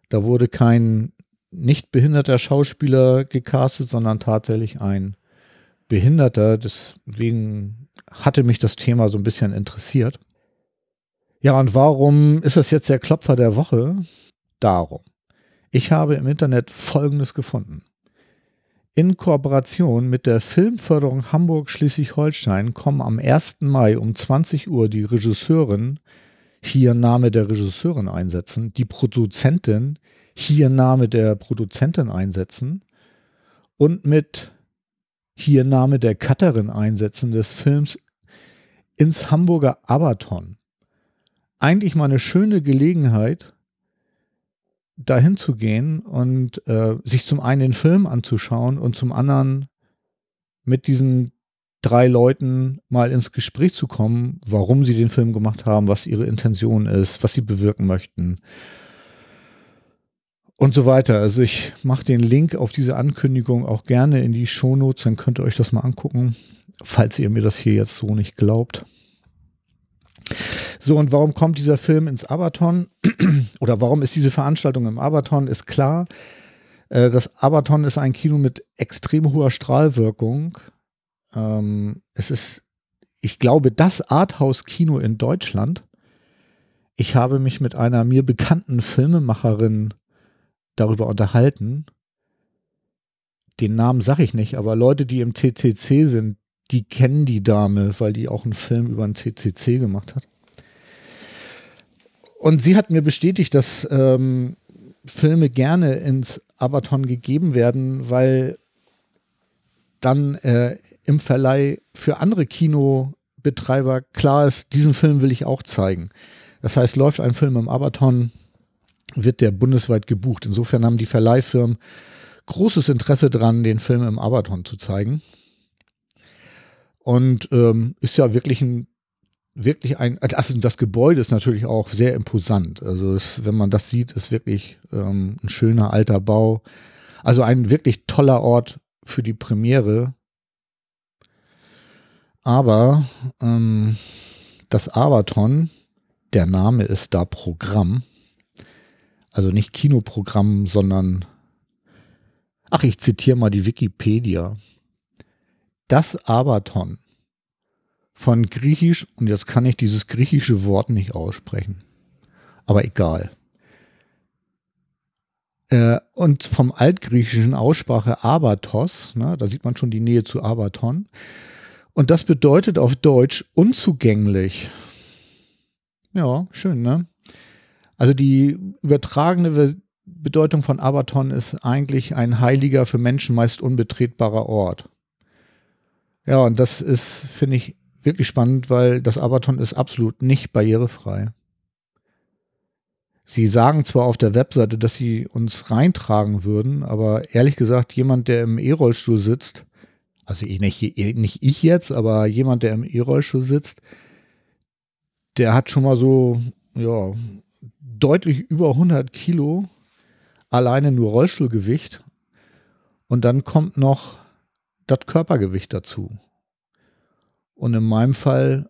da wurde kein nicht behinderter Schauspieler gecastet, sondern tatsächlich ein Behinderter. Deswegen hatte mich das Thema so ein bisschen interessiert. Ja, und warum ist das jetzt der Klopfer der Woche? Darum. Ich habe im Internet Folgendes gefunden. In Kooperation mit der Filmförderung Hamburg-Schleswig-Holstein kommen am 1. Mai um 20 Uhr die Regisseurin, hier Name der Regisseurin einsetzen, die Produzentin, hier Name der Produzentin einsetzen und mit hier Name der Cutterin einsetzen des Films ins Hamburger Abaton eigentlich mal eine schöne Gelegenheit, dahin zu gehen und äh, sich zum einen den Film anzuschauen und zum anderen mit diesen drei Leuten mal ins Gespräch zu kommen, warum sie den Film gemacht haben, was ihre Intention ist, was sie bewirken möchten und so weiter. Also ich mache den Link auf diese Ankündigung auch gerne in die Shownotes, dann könnt ihr euch das mal angucken, falls ihr mir das hier jetzt so nicht glaubt. So, und warum kommt dieser Film ins Abaton? [clears throat] Oder warum ist diese Veranstaltung im Abaton? Ist klar, äh, das Abaton ist ein Kino mit extrem hoher Strahlwirkung. Ähm, es ist, ich glaube, das Arthouse-Kino in Deutschland. Ich habe mich mit einer mir bekannten Filmemacherin darüber unterhalten. Den Namen sage ich nicht, aber Leute, die im CCC sind, die kennen die Dame, weil die auch einen Film über ein CCC gemacht hat. Und sie hat mir bestätigt, dass ähm, Filme gerne ins Abaton gegeben werden, weil dann äh, im Verleih für andere Kinobetreiber klar ist, diesen Film will ich auch zeigen. Das heißt, läuft ein Film im Abaton, wird der bundesweit gebucht. Insofern haben die Verleihfirmen großes Interesse dran, den Film im Abaton zu zeigen. Und ähm, ist ja wirklich ein wirklich ein, also das Gebäude ist natürlich auch sehr imposant. Also es, wenn man das sieht, ist wirklich ähm, ein schöner alter Bau. Also ein wirklich toller Ort für die Premiere. Aber ähm, das Abaton, der Name ist da Programm. Also nicht Kinoprogramm, sondern, ach, ich zitiere mal die Wikipedia. Das Abaton von Griechisch, und jetzt kann ich dieses griechische Wort nicht aussprechen. Aber egal. Äh, und vom altgriechischen Aussprache Abatos, ne, da sieht man schon die Nähe zu Abaton. Und das bedeutet auf Deutsch unzugänglich. Ja, schön, ne? Also die übertragene Bedeutung von Abaton ist eigentlich ein heiliger, für Menschen meist unbetretbarer Ort. Ja, und das ist, finde ich, wirklich spannend, weil das Abaton ist absolut nicht barrierefrei. Sie sagen zwar auf der Webseite, dass sie uns reintragen würden, aber ehrlich gesagt, jemand, der im E-Rollstuhl sitzt, also eh nicht, eh nicht ich jetzt, aber jemand, der im E-Rollstuhl sitzt, der hat schon mal so, ja, deutlich über 100 Kilo alleine nur Rollstuhlgewicht und dann kommt noch das Körpergewicht dazu. Und in meinem Fall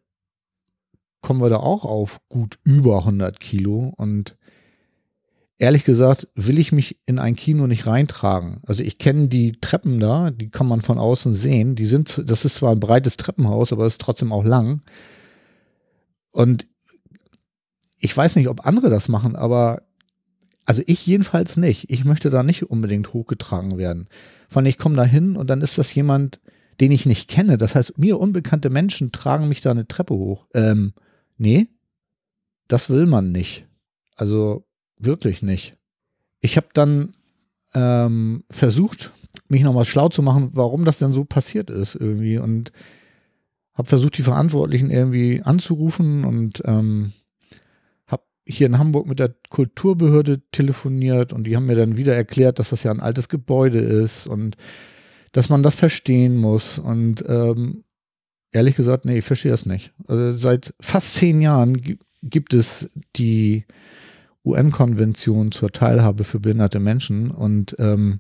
kommen wir da auch auf gut über 100 Kilo. Und ehrlich gesagt will ich mich in ein Kino nicht reintragen. Also ich kenne die Treppen da, die kann man von außen sehen. Die sind, das ist zwar ein breites Treppenhaus, aber es ist trotzdem auch lang. Und ich weiß nicht, ob andere das machen, aber also ich jedenfalls nicht. Ich möchte da nicht unbedingt hochgetragen werden. Von ich komme da hin und dann ist das jemand, den ich nicht kenne. Das heißt, mir unbekannte Menschen tragen mich da eine Treppe hoch. Ähm, nee, das will man nicht. Also wirklich nicht. Ich habe dann ähm, versucht, mich nochmal schlau zu machen, warum das denn so passiert ist irgendwie und habe versucht, die Verantwortlichen irgendwie anzurufen und ähm, hier in Hamburg mit der Kulturbehörde telefoniert und die haben mir dann wieder erklärt, dass das ja ein altes Gebäude ist und dass man das verstehen muss. Und ähm, ehrlich gesagt, nee, ich verstehe das nicht. Also seit fast zehn Jahren gibt es die UN-Konvention zur Teilhabe für behinderte Menschen und ähm,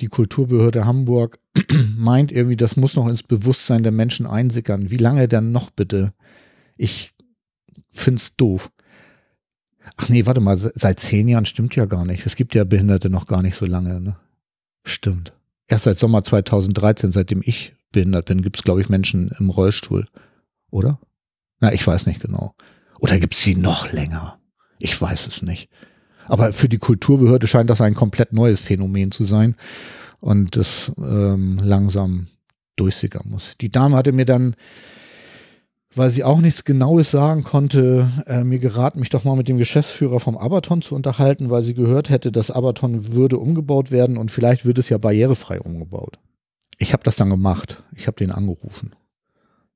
die Kulturbehörde Hamburg [clears throat] meint irgendwie, das muss noch ins Bewusstsein der Menschen einsickern. Wie lange denn noch bitte? Ich finde es doof. Ach nee, warte mal, seit zehn Jahren stimmt ja gar nicht. Es gibt ja Behinderte noch gar nicht so lange. Ne? Stimmt erst seit Sommer 2013, seitdem ich behindert bin, gibt es, glaube ich, Menschen im Rollstuhl. Oder? Na, ich weiß nicht genau. Oder gibt es sie noch länger? Ich weiß es nicht. Aber für die Kulturbehörde scheint das ein komplett neues Phänomen zu sein und das ähm, langsam durchsickern muss. Die Dame hatte mir dann weil sie auch nichts Genaues sagen konnte, äh, mir geraten, mich doch mal mit dem Geschäftsführer vom Abaton zu unterhalten, weil sie gehört hätte, das Abaton würde umgebaut werden und vielleicht wird es ja barrierefrei umgebaut. Ich habe das dann gemacht. Ich habe den angerufen.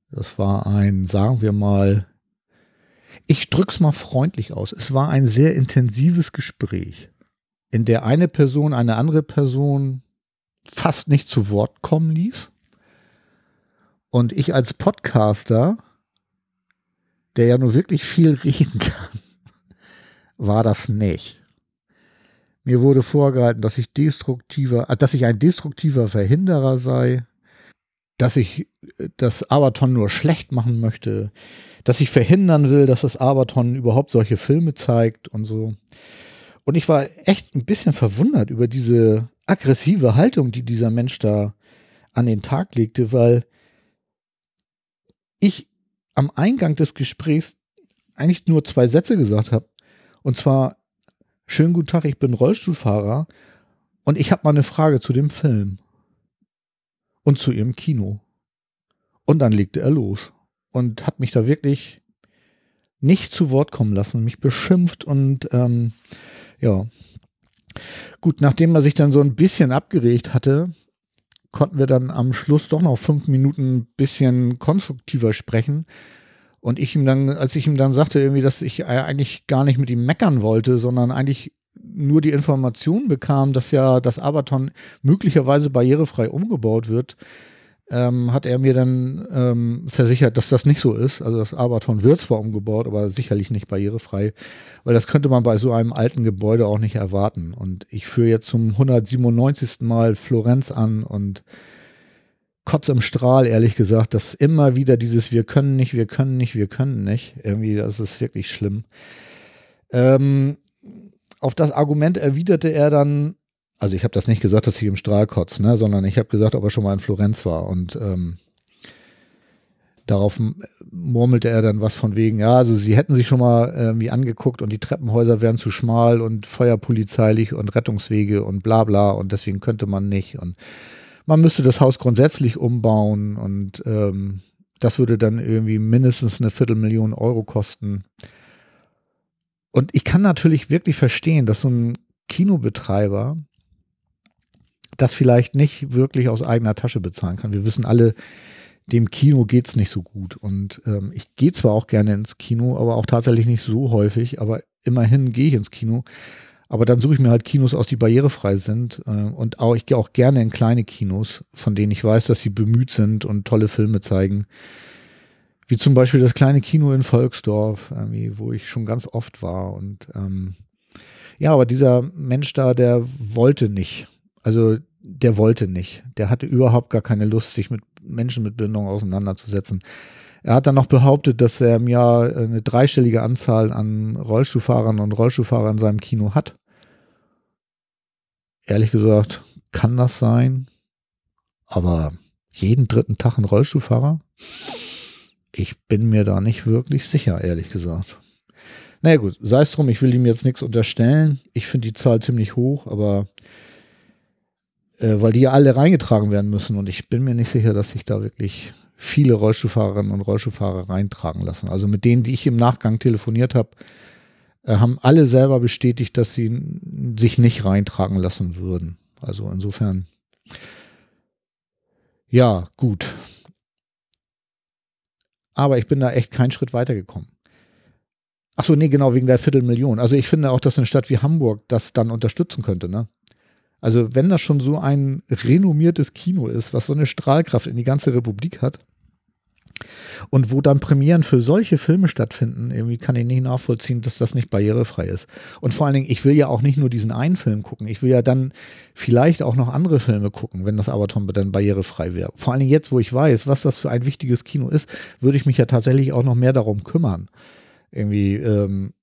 Das war ein, sagen wir mal, ich drück's mal freundlich aus. Es war ein sehr intensives Gespräch, in der eine Person eine andere Person fast nicht zu Wort kommen ließ. Und ich als Podcaster der ja nur wirklich viel [laughs] reden kann, war das nicht. Mir wurde vorgehalten, dass ich destruktiver, äh, dass ich ein destruktiver Verhinderer sei, dass ich äh, das Abaton nur schlecht machen möchte, dass ich verhindern will, dass das Abaton überhaupt solche Filme zeigt und so. Und ich war echt ein bisschen verwundert über diese aggressive Haltung, die dieser Mensch da an den Tag legte, weil ich am Eingang des Gesprächs eigentlich nur zwei Sätze gesagt habe. Und zwar, schönen guten Tag, ich bin Rollstuhlfahrer und ich habe mal eine Frage zu dem Film und zu ihrem Kino. Und dann legte er los und hat mich da wirklich nicht zu Wort kommen lassen, mich beschimpft und ähm, ja. Gut, nachdem er sich dann so ein bisschen abgeregt hatte, konnten wir dann am Schluss doch noch fünf Minuten ein bisschen konstruktiver sprechen. Und ich ihm dann, als ich ihm dann sagte, irgendwie, dass ich eigentlich gar nicht mit ihm meckern wollte, sondern eigentlich nur die Information bekam, dass ja das Abaton möglicherweise barrierefrei umgebaut wird, ähm, hat er mir dann ähm, versichert, dass das nicht so ist. Also das Abaton wird zwar umgebaut, aber sicherlich nicht barrierefrei, weil das könnte man bei so einem alten Gebäude auch nicht erwarten. Und ich führe jetzt zum 197. Mal Florenz an und kotze im Strahl, ehrlich gesagt, dass immer wieder dieses Wir können nicht, wir können nicht, wir können nicht. Irgendwie, das ist wirklich schlimm. Ähm, auf das Argument erwiderte er dann, also ich habe das nicht gesagt, dass ich im Strahl kotze, ne, sondern ich habe gesagt, ob er schon mal in Florenz war. Und ähm, darauf murmelte er dann was von wegen, ja, also sie hätten sich schon mal irgendwie angeguckt und die Treppenhäuser wären zu schmal und feuerpolizeilich und Rettungswege und bla bla und deswegen könnte man nicht. Und man müsste das Haus grundsätzlich umbauen und ähm, das würde dann irgendwie mindestens eine Viertelmillion Euro kosten. Und ich kann natürlich wirklich verstehen, dass so ein Kinobetreiber das vielleicht nicht wirklich aus eigener Tasche bezahlen kann. Wir wissen alle, dem Kino geht es nicht so gut. Und ähm, ich gehe zwar auch gerne ins Kino, aber auch tatsächlich nicht so häufig, aber immerhin gehe ich ins Kino. Aber dann suche ich mir halt Kinos aus, die barrierefrei sind. Äh, und auch, ich gehe auch gerne in kleine Kinos, von denen ich weiß, dass sie bemüht sind und tolle Filme zeigen. Wie zum Beispiel das kleine Kino in Volksdorf, wo ich schon ganz oft war. Und ähm, ja, aber dieser Mensch da, der wollte nicht. Also der wollte nicht. Der hatte überhaupt gar keine Lust, sich mit Menschen mit Behinderung auseinanderzusetzen. Er hat dann noch behauptet, dass er im Jahr eine dreistellige Anzahl an Rollstuhlfahrern und Rollstuhlfahrern in seinem Kino hat. Ehrlich gesagt, kann das sein? Aber jeden dritten Tag ein Rollstuhlfahrer? Ich bin mir da nicht wirklich sicher, ehrlich gesagt. Naja gut, sei es drum, ich will ihm jetzt nichts unterstellen. Ich finde die Zahl ziemlich hoch, aber äh, weil die ja alle reingetragen werden müssen und ich bin mir nicht sicher, dass sich da wirklich viele Rollstuhlfahrerinnen und Rollstuhlfahrer reintragen lassen. Also mit denen, die ich im Nachgang telefoniert habe, äh, haben alle selber bestätigt, dass sie sich nicht reintragen lassen würden. Also insofern, ja, gut. Aber ich bin da echt keinen Schritt weitergekommen. Achso, nee, genau, wegen der Viertelmillion. Also ich finde auch, dass eine Stadt wie Hamburg das dann unterstützen könnte, ne? Also wenn das schon so ein renommiertes Kino ist, was so eine Strahlkraft in die ganze Republik hat und wo dann Premieren für solche Filme stattfinden, irgendwie kann ich nicht nachvollziehen, dass das nicht barrierefrei ist. Und vor allen Dingen, ich will ja auch nicht nur diesen einen Film gucken, ich will ja dann vielleicht auch noch andere Filme gucken, wenn das Avaton dann barrierefrei wäre. Vor allen Dingen jetzt, wo ich weiß, was das für ein wichtiges Kino ist, würde ich mich ja tatsächlich auch noch mehr darum kümmern. Irgendwie, ähm,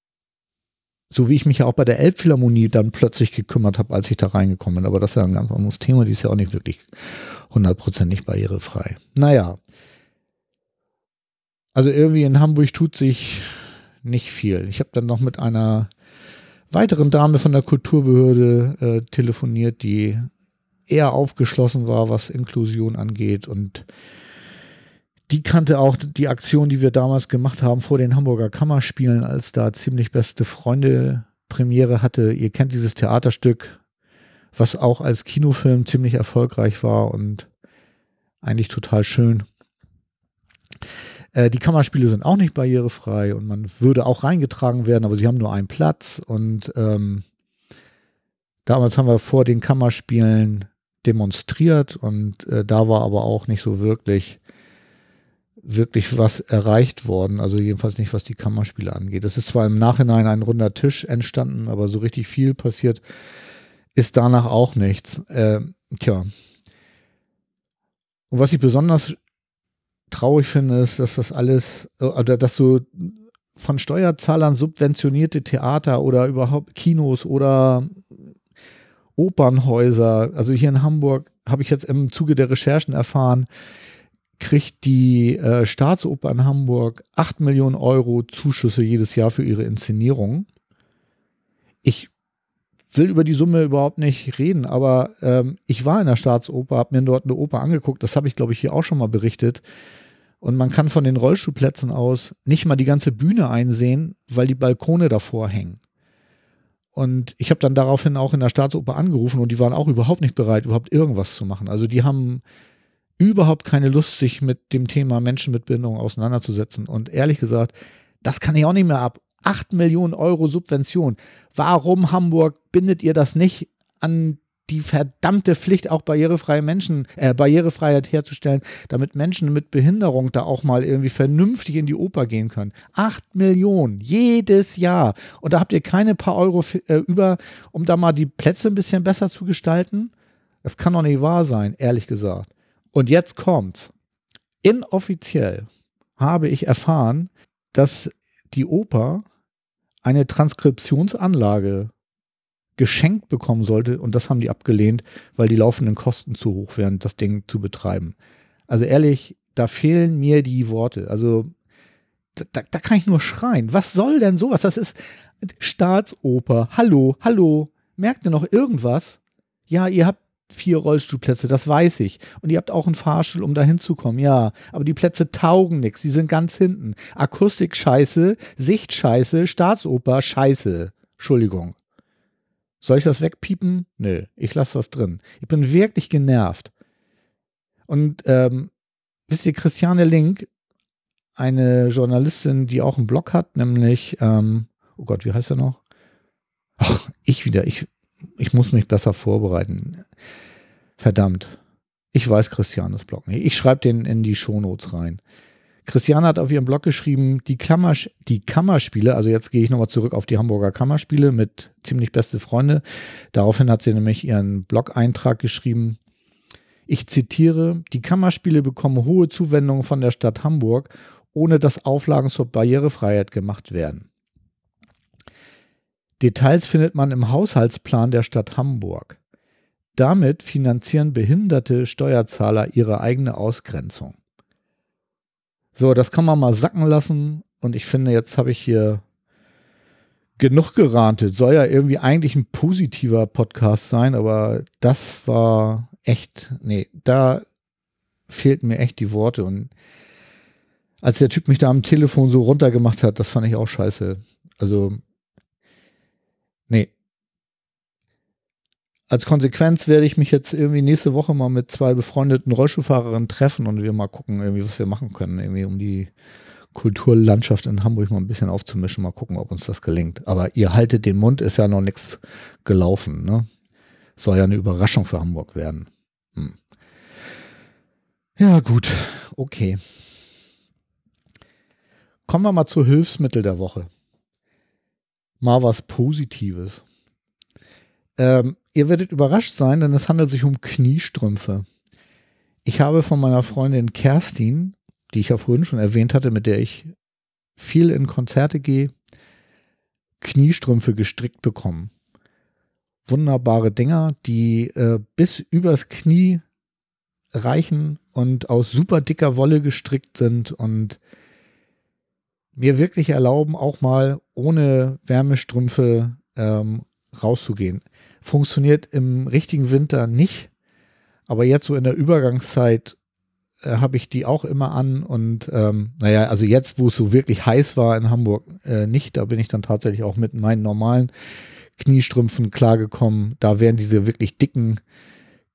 so wie ich mich ja auch bei der Elbphilharmonie dann plötzlich gekümmert habe, als ich da reingekommen bin. Aber das ist ja ein ganz anderes Thema, die ist ja auch nicht wirklich hundertprozentig barrierefrei. Naja. Also irgendwie in Hamburg tut sich nicht viel. Ich habe dann noch mit einer weiteren Dame von der Kulturbehörde äh, telefoniert, die eher aufgeschlossen war, was Inklusion angeht und die kannte auch die Aktion, die wir damals gemacht haben vor den Hamburger Kammerspielen, als da ziemlich beste Freunde Premiere hatte. Ihr kennt dieses Theaterstück, was auch als Kinofilm ziemlich erfolgreich war und eigentlich total schön. Äh, die Kammerspiele sind auch nicht barrierefrei und man würde auch reingetragen werden, aber sie haben nur einen Platz. Und ähm, damals haben wir vor den Kammerspielen demonstriert und äh, da war aber auch nicht so wirklich wirklich was erreicht worden, also jedenfalls nicht, was die Kammerspiele angeht. Es ist zwar im Nachhinein ein runder Tisch entstanden, aber so richtig viel passiert ist danach auch nichts. Äh, tja. Und was ich besonders traurig finde, ist, dass das alles, äh, oder dass so von Steuerzahlern subventionierte Theater oder überhaupt Kinos oder Opernhäuser, also hier in Hamburg habe ich jetzt im Zuge der Recherchen erfahren, kriegt die äh, Staatsoper in Hamburg 8 Millionen Euro Zuschüsse jedes Jahr für ihre Inszenierung. Ich will über die Summe überhaupt nicht reden, aber ähm, ich war in der Staatsoper, habe mir dort eine Oper angeguckt, das habe ich glaube ich hier auch schon mal berichtet. Und man kann von den Rollstuhlplätzen aus nicht mal die ganze Bühne einsehen, weil die Balkone davor hängen. Und ich habe dann daraufhin auch in der Staatsoper angerufen und die waren auch überhaupt nicht bereit, überhaupt irgendwas zu machen. Also die haben überhaupt keine Lust, sich mit dem Thema Menschen mit Behinderung auseinanderzusetzen. Und ehrlich gesagt, das kann ich auch nicht mehr ab. 8 Millionen Euro Subvention. Warum Hamburg bindet ihr das nicht an die verdammte Pflicht, auch barrierefreie Menschen, äh, Barrierefreiheit herzustellen, damit Menschen mit Behinderung da auch mal irgendwie vernünftig in die Oper gehen können. Acht Millionen jedes Jahr. Und da habt ihr keine paar Euro äh, über, um da mal die Plätze ein bisschen besser zu gestalten? Das kann doch nicht wahr sein, ehrlich gesagt. Und jetzt kommt's. Inoffiziell habe ich erfahren, dass die Oper eine Transkriptionsanlage geschenkt bekommen sollte und das haben die abgelehnt, weil die laufenden Kosten zu hoch wären, das Ding zu betreiben. Also ehrlich, da fehlen mir die Worte. Also da, da kann ich nur schreien. Was soll denn sowas? Das ist Staatsoper. Hallo, hallo. Merkt ihr noch irgendwas? Ja, ihr habt vier Rollstuhlplätze, das weiß ich. Und ihr habt auch einen Fahrstuhl, um da hinzukommen, ja. Aber die Plätze taugen nichts, die sind ganz hinten. Akustik scheiße, Sicht scheiße, Staatsoper scheiße. Entschuldigung. Soll ich das wegpiepen? Nö, ich lasse das drin. Ich bin wirklich genervt. Und ähm, wisst ihr, Christiane Link, eine Journalistin, die auch einen Blog hat, nämlich, ähm, oh Gott, wie heißt er noch? Ach, ich wieder, ich, ich muss mich besser vorbereiten. Verdammt. Ich weiß Christianes Blog nicht. Ich schreibe den in die Shownotes rein. Christiane hat auf ihrem Blog geschrieben, die, Klammer, die Kammerspiele, also jetzt gehe ich nochmal zurück auf die Hamburger Kammerspiele mit ziemlich beste Freunde. Daraufhin hat sie nämlich ihren Blog-Eintrag geschrieben. Ich zitiere, die Kammerspiele bekommen hohe Zuwendungen von der Stadt Hamburg, ohne dass Auflagen zur Barrierefreiheit gemacht werden. Details findet man im Haushaltsplan der Stadt Hamburg. Damit finanzieren behinderte Steuerzahler ihre eigene Ausgrenzung. So, das kann man mal sacken lassen. Und ich finde, jetzt habe ich hier genug gerantet. Soll ja irgendwie eigentlich ein positiver Podcast sein, aber das war echt, nee, da fehlten mir echt die Worte. Und als der Typ mich da am Telefon so runtergemacht hat, das fand ich auch scheiße. Also Nee. Als Konsequenz werde ich mich jetzt irgendwie nächste Woche mal mit zwei befreundeten Rollstuhlfahrerinnen treffen und wir mal gucken, irgendwie, was wir machen können, irgendwie um die Kulturlandschaft in Hamburg mal ein bisschen aufzumischen, mal gucken, ob uns das gelingt. Aber ihr haltet den Mund, ist ja noch nichts gelaufen, ne? Soll ja eine Überraschung für Hamburg werden. Hm. Ja, gut, okay. Kommen wir mal zu Hilfsmittel der Woche mal was Positives. Ähm, ihr werdet überrascht sein, denn es handelt sich um Kniestrümpfe. Ich habe von meiner Freundin Kerstin, die ich ja vorhin schon erwähnt hatte, mit der ich viel in Konzerte gehe, Kniestrümpfe gestrickt bekommen. Wunderbare Dinger, die äh, bis übers Knie reichen und aus super dicker Wolle gestrickt sind und mir wirklich erlauben, auch mal ohne Wärmestrümpfe ähm, rauszugehen. Funktioniert im richtigen Winter nicht, aber jetzt so in der Übergangszeit äh, habe ich die auch immer an und ähm, naja, also jetzt, wo es so wirklich heiß war in Hamburg, äh, nicht, da bin ich dann tatsächlich auch mit meinen normalen Kniestrümpfen klargekommen. Da wären diese wirklich dicken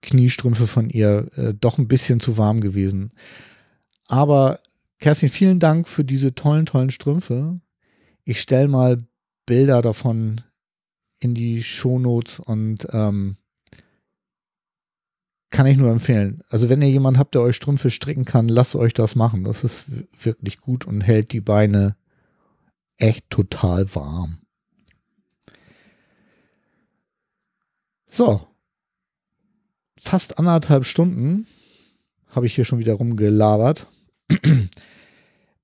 Kniestrümpfe von ihr äh, doch ein bisschen zu warm gewesen. Aber Kerstin, vielen Dank für diese tollen, tollen Strümpfe. Ich stelle mal Bilder davon in die Shownotes und ähm, kann ich nur empfehlen. Also wenn ihr jemanden habt, der euch Strümpfe stricken kann, lasst euch das machen. Das ist wirklich gut und hält die Beine echt total warm. So. Fast anderthalb Stunden habe ich hier schon wieder rumgelabert. [clears throat]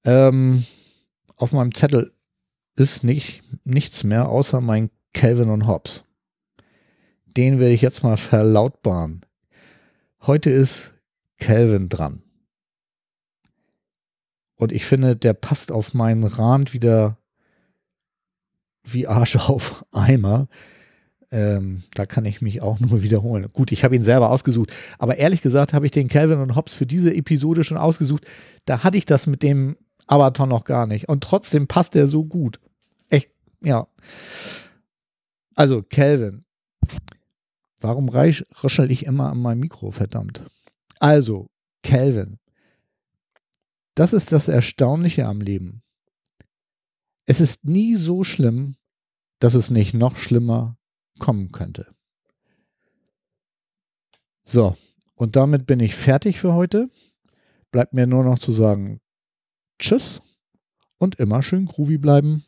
ähm, auf meinem Zettel ist nicht, nichts mehr außer mein Calvin und Hobbes. Den werde ich jetzt mal verlautbaren. Heute ist Calvin dran. Und ich finde, der passt auf meinen Rand wieder wie Arsch auf Eimer. Ähm, da kann ich mich auch [laughs] nur wiederholen. Gut, ich habe ihn selber ausgesucht, aber ehrlich gesagt habe ich den Calvin und Hobbes für diese Episode schon ausgesucht. Da hatte ich das mit dem Avatar noch gar nicht. Und trotzdem passt er so gut. Echt, ja. Also, Calvin. Warum röschel ich immer an meinem Mikro, verdammt? Also, Calvin. Das ist das Erstaunliche am Leben. Es ist nie so schlimm, dass es nicht noch schlimmer kommen könnte. So, und damit bin ich fertig für heute. Bleibt mir nur noch zu sagen Tschüss und immer schön groovy bleiben.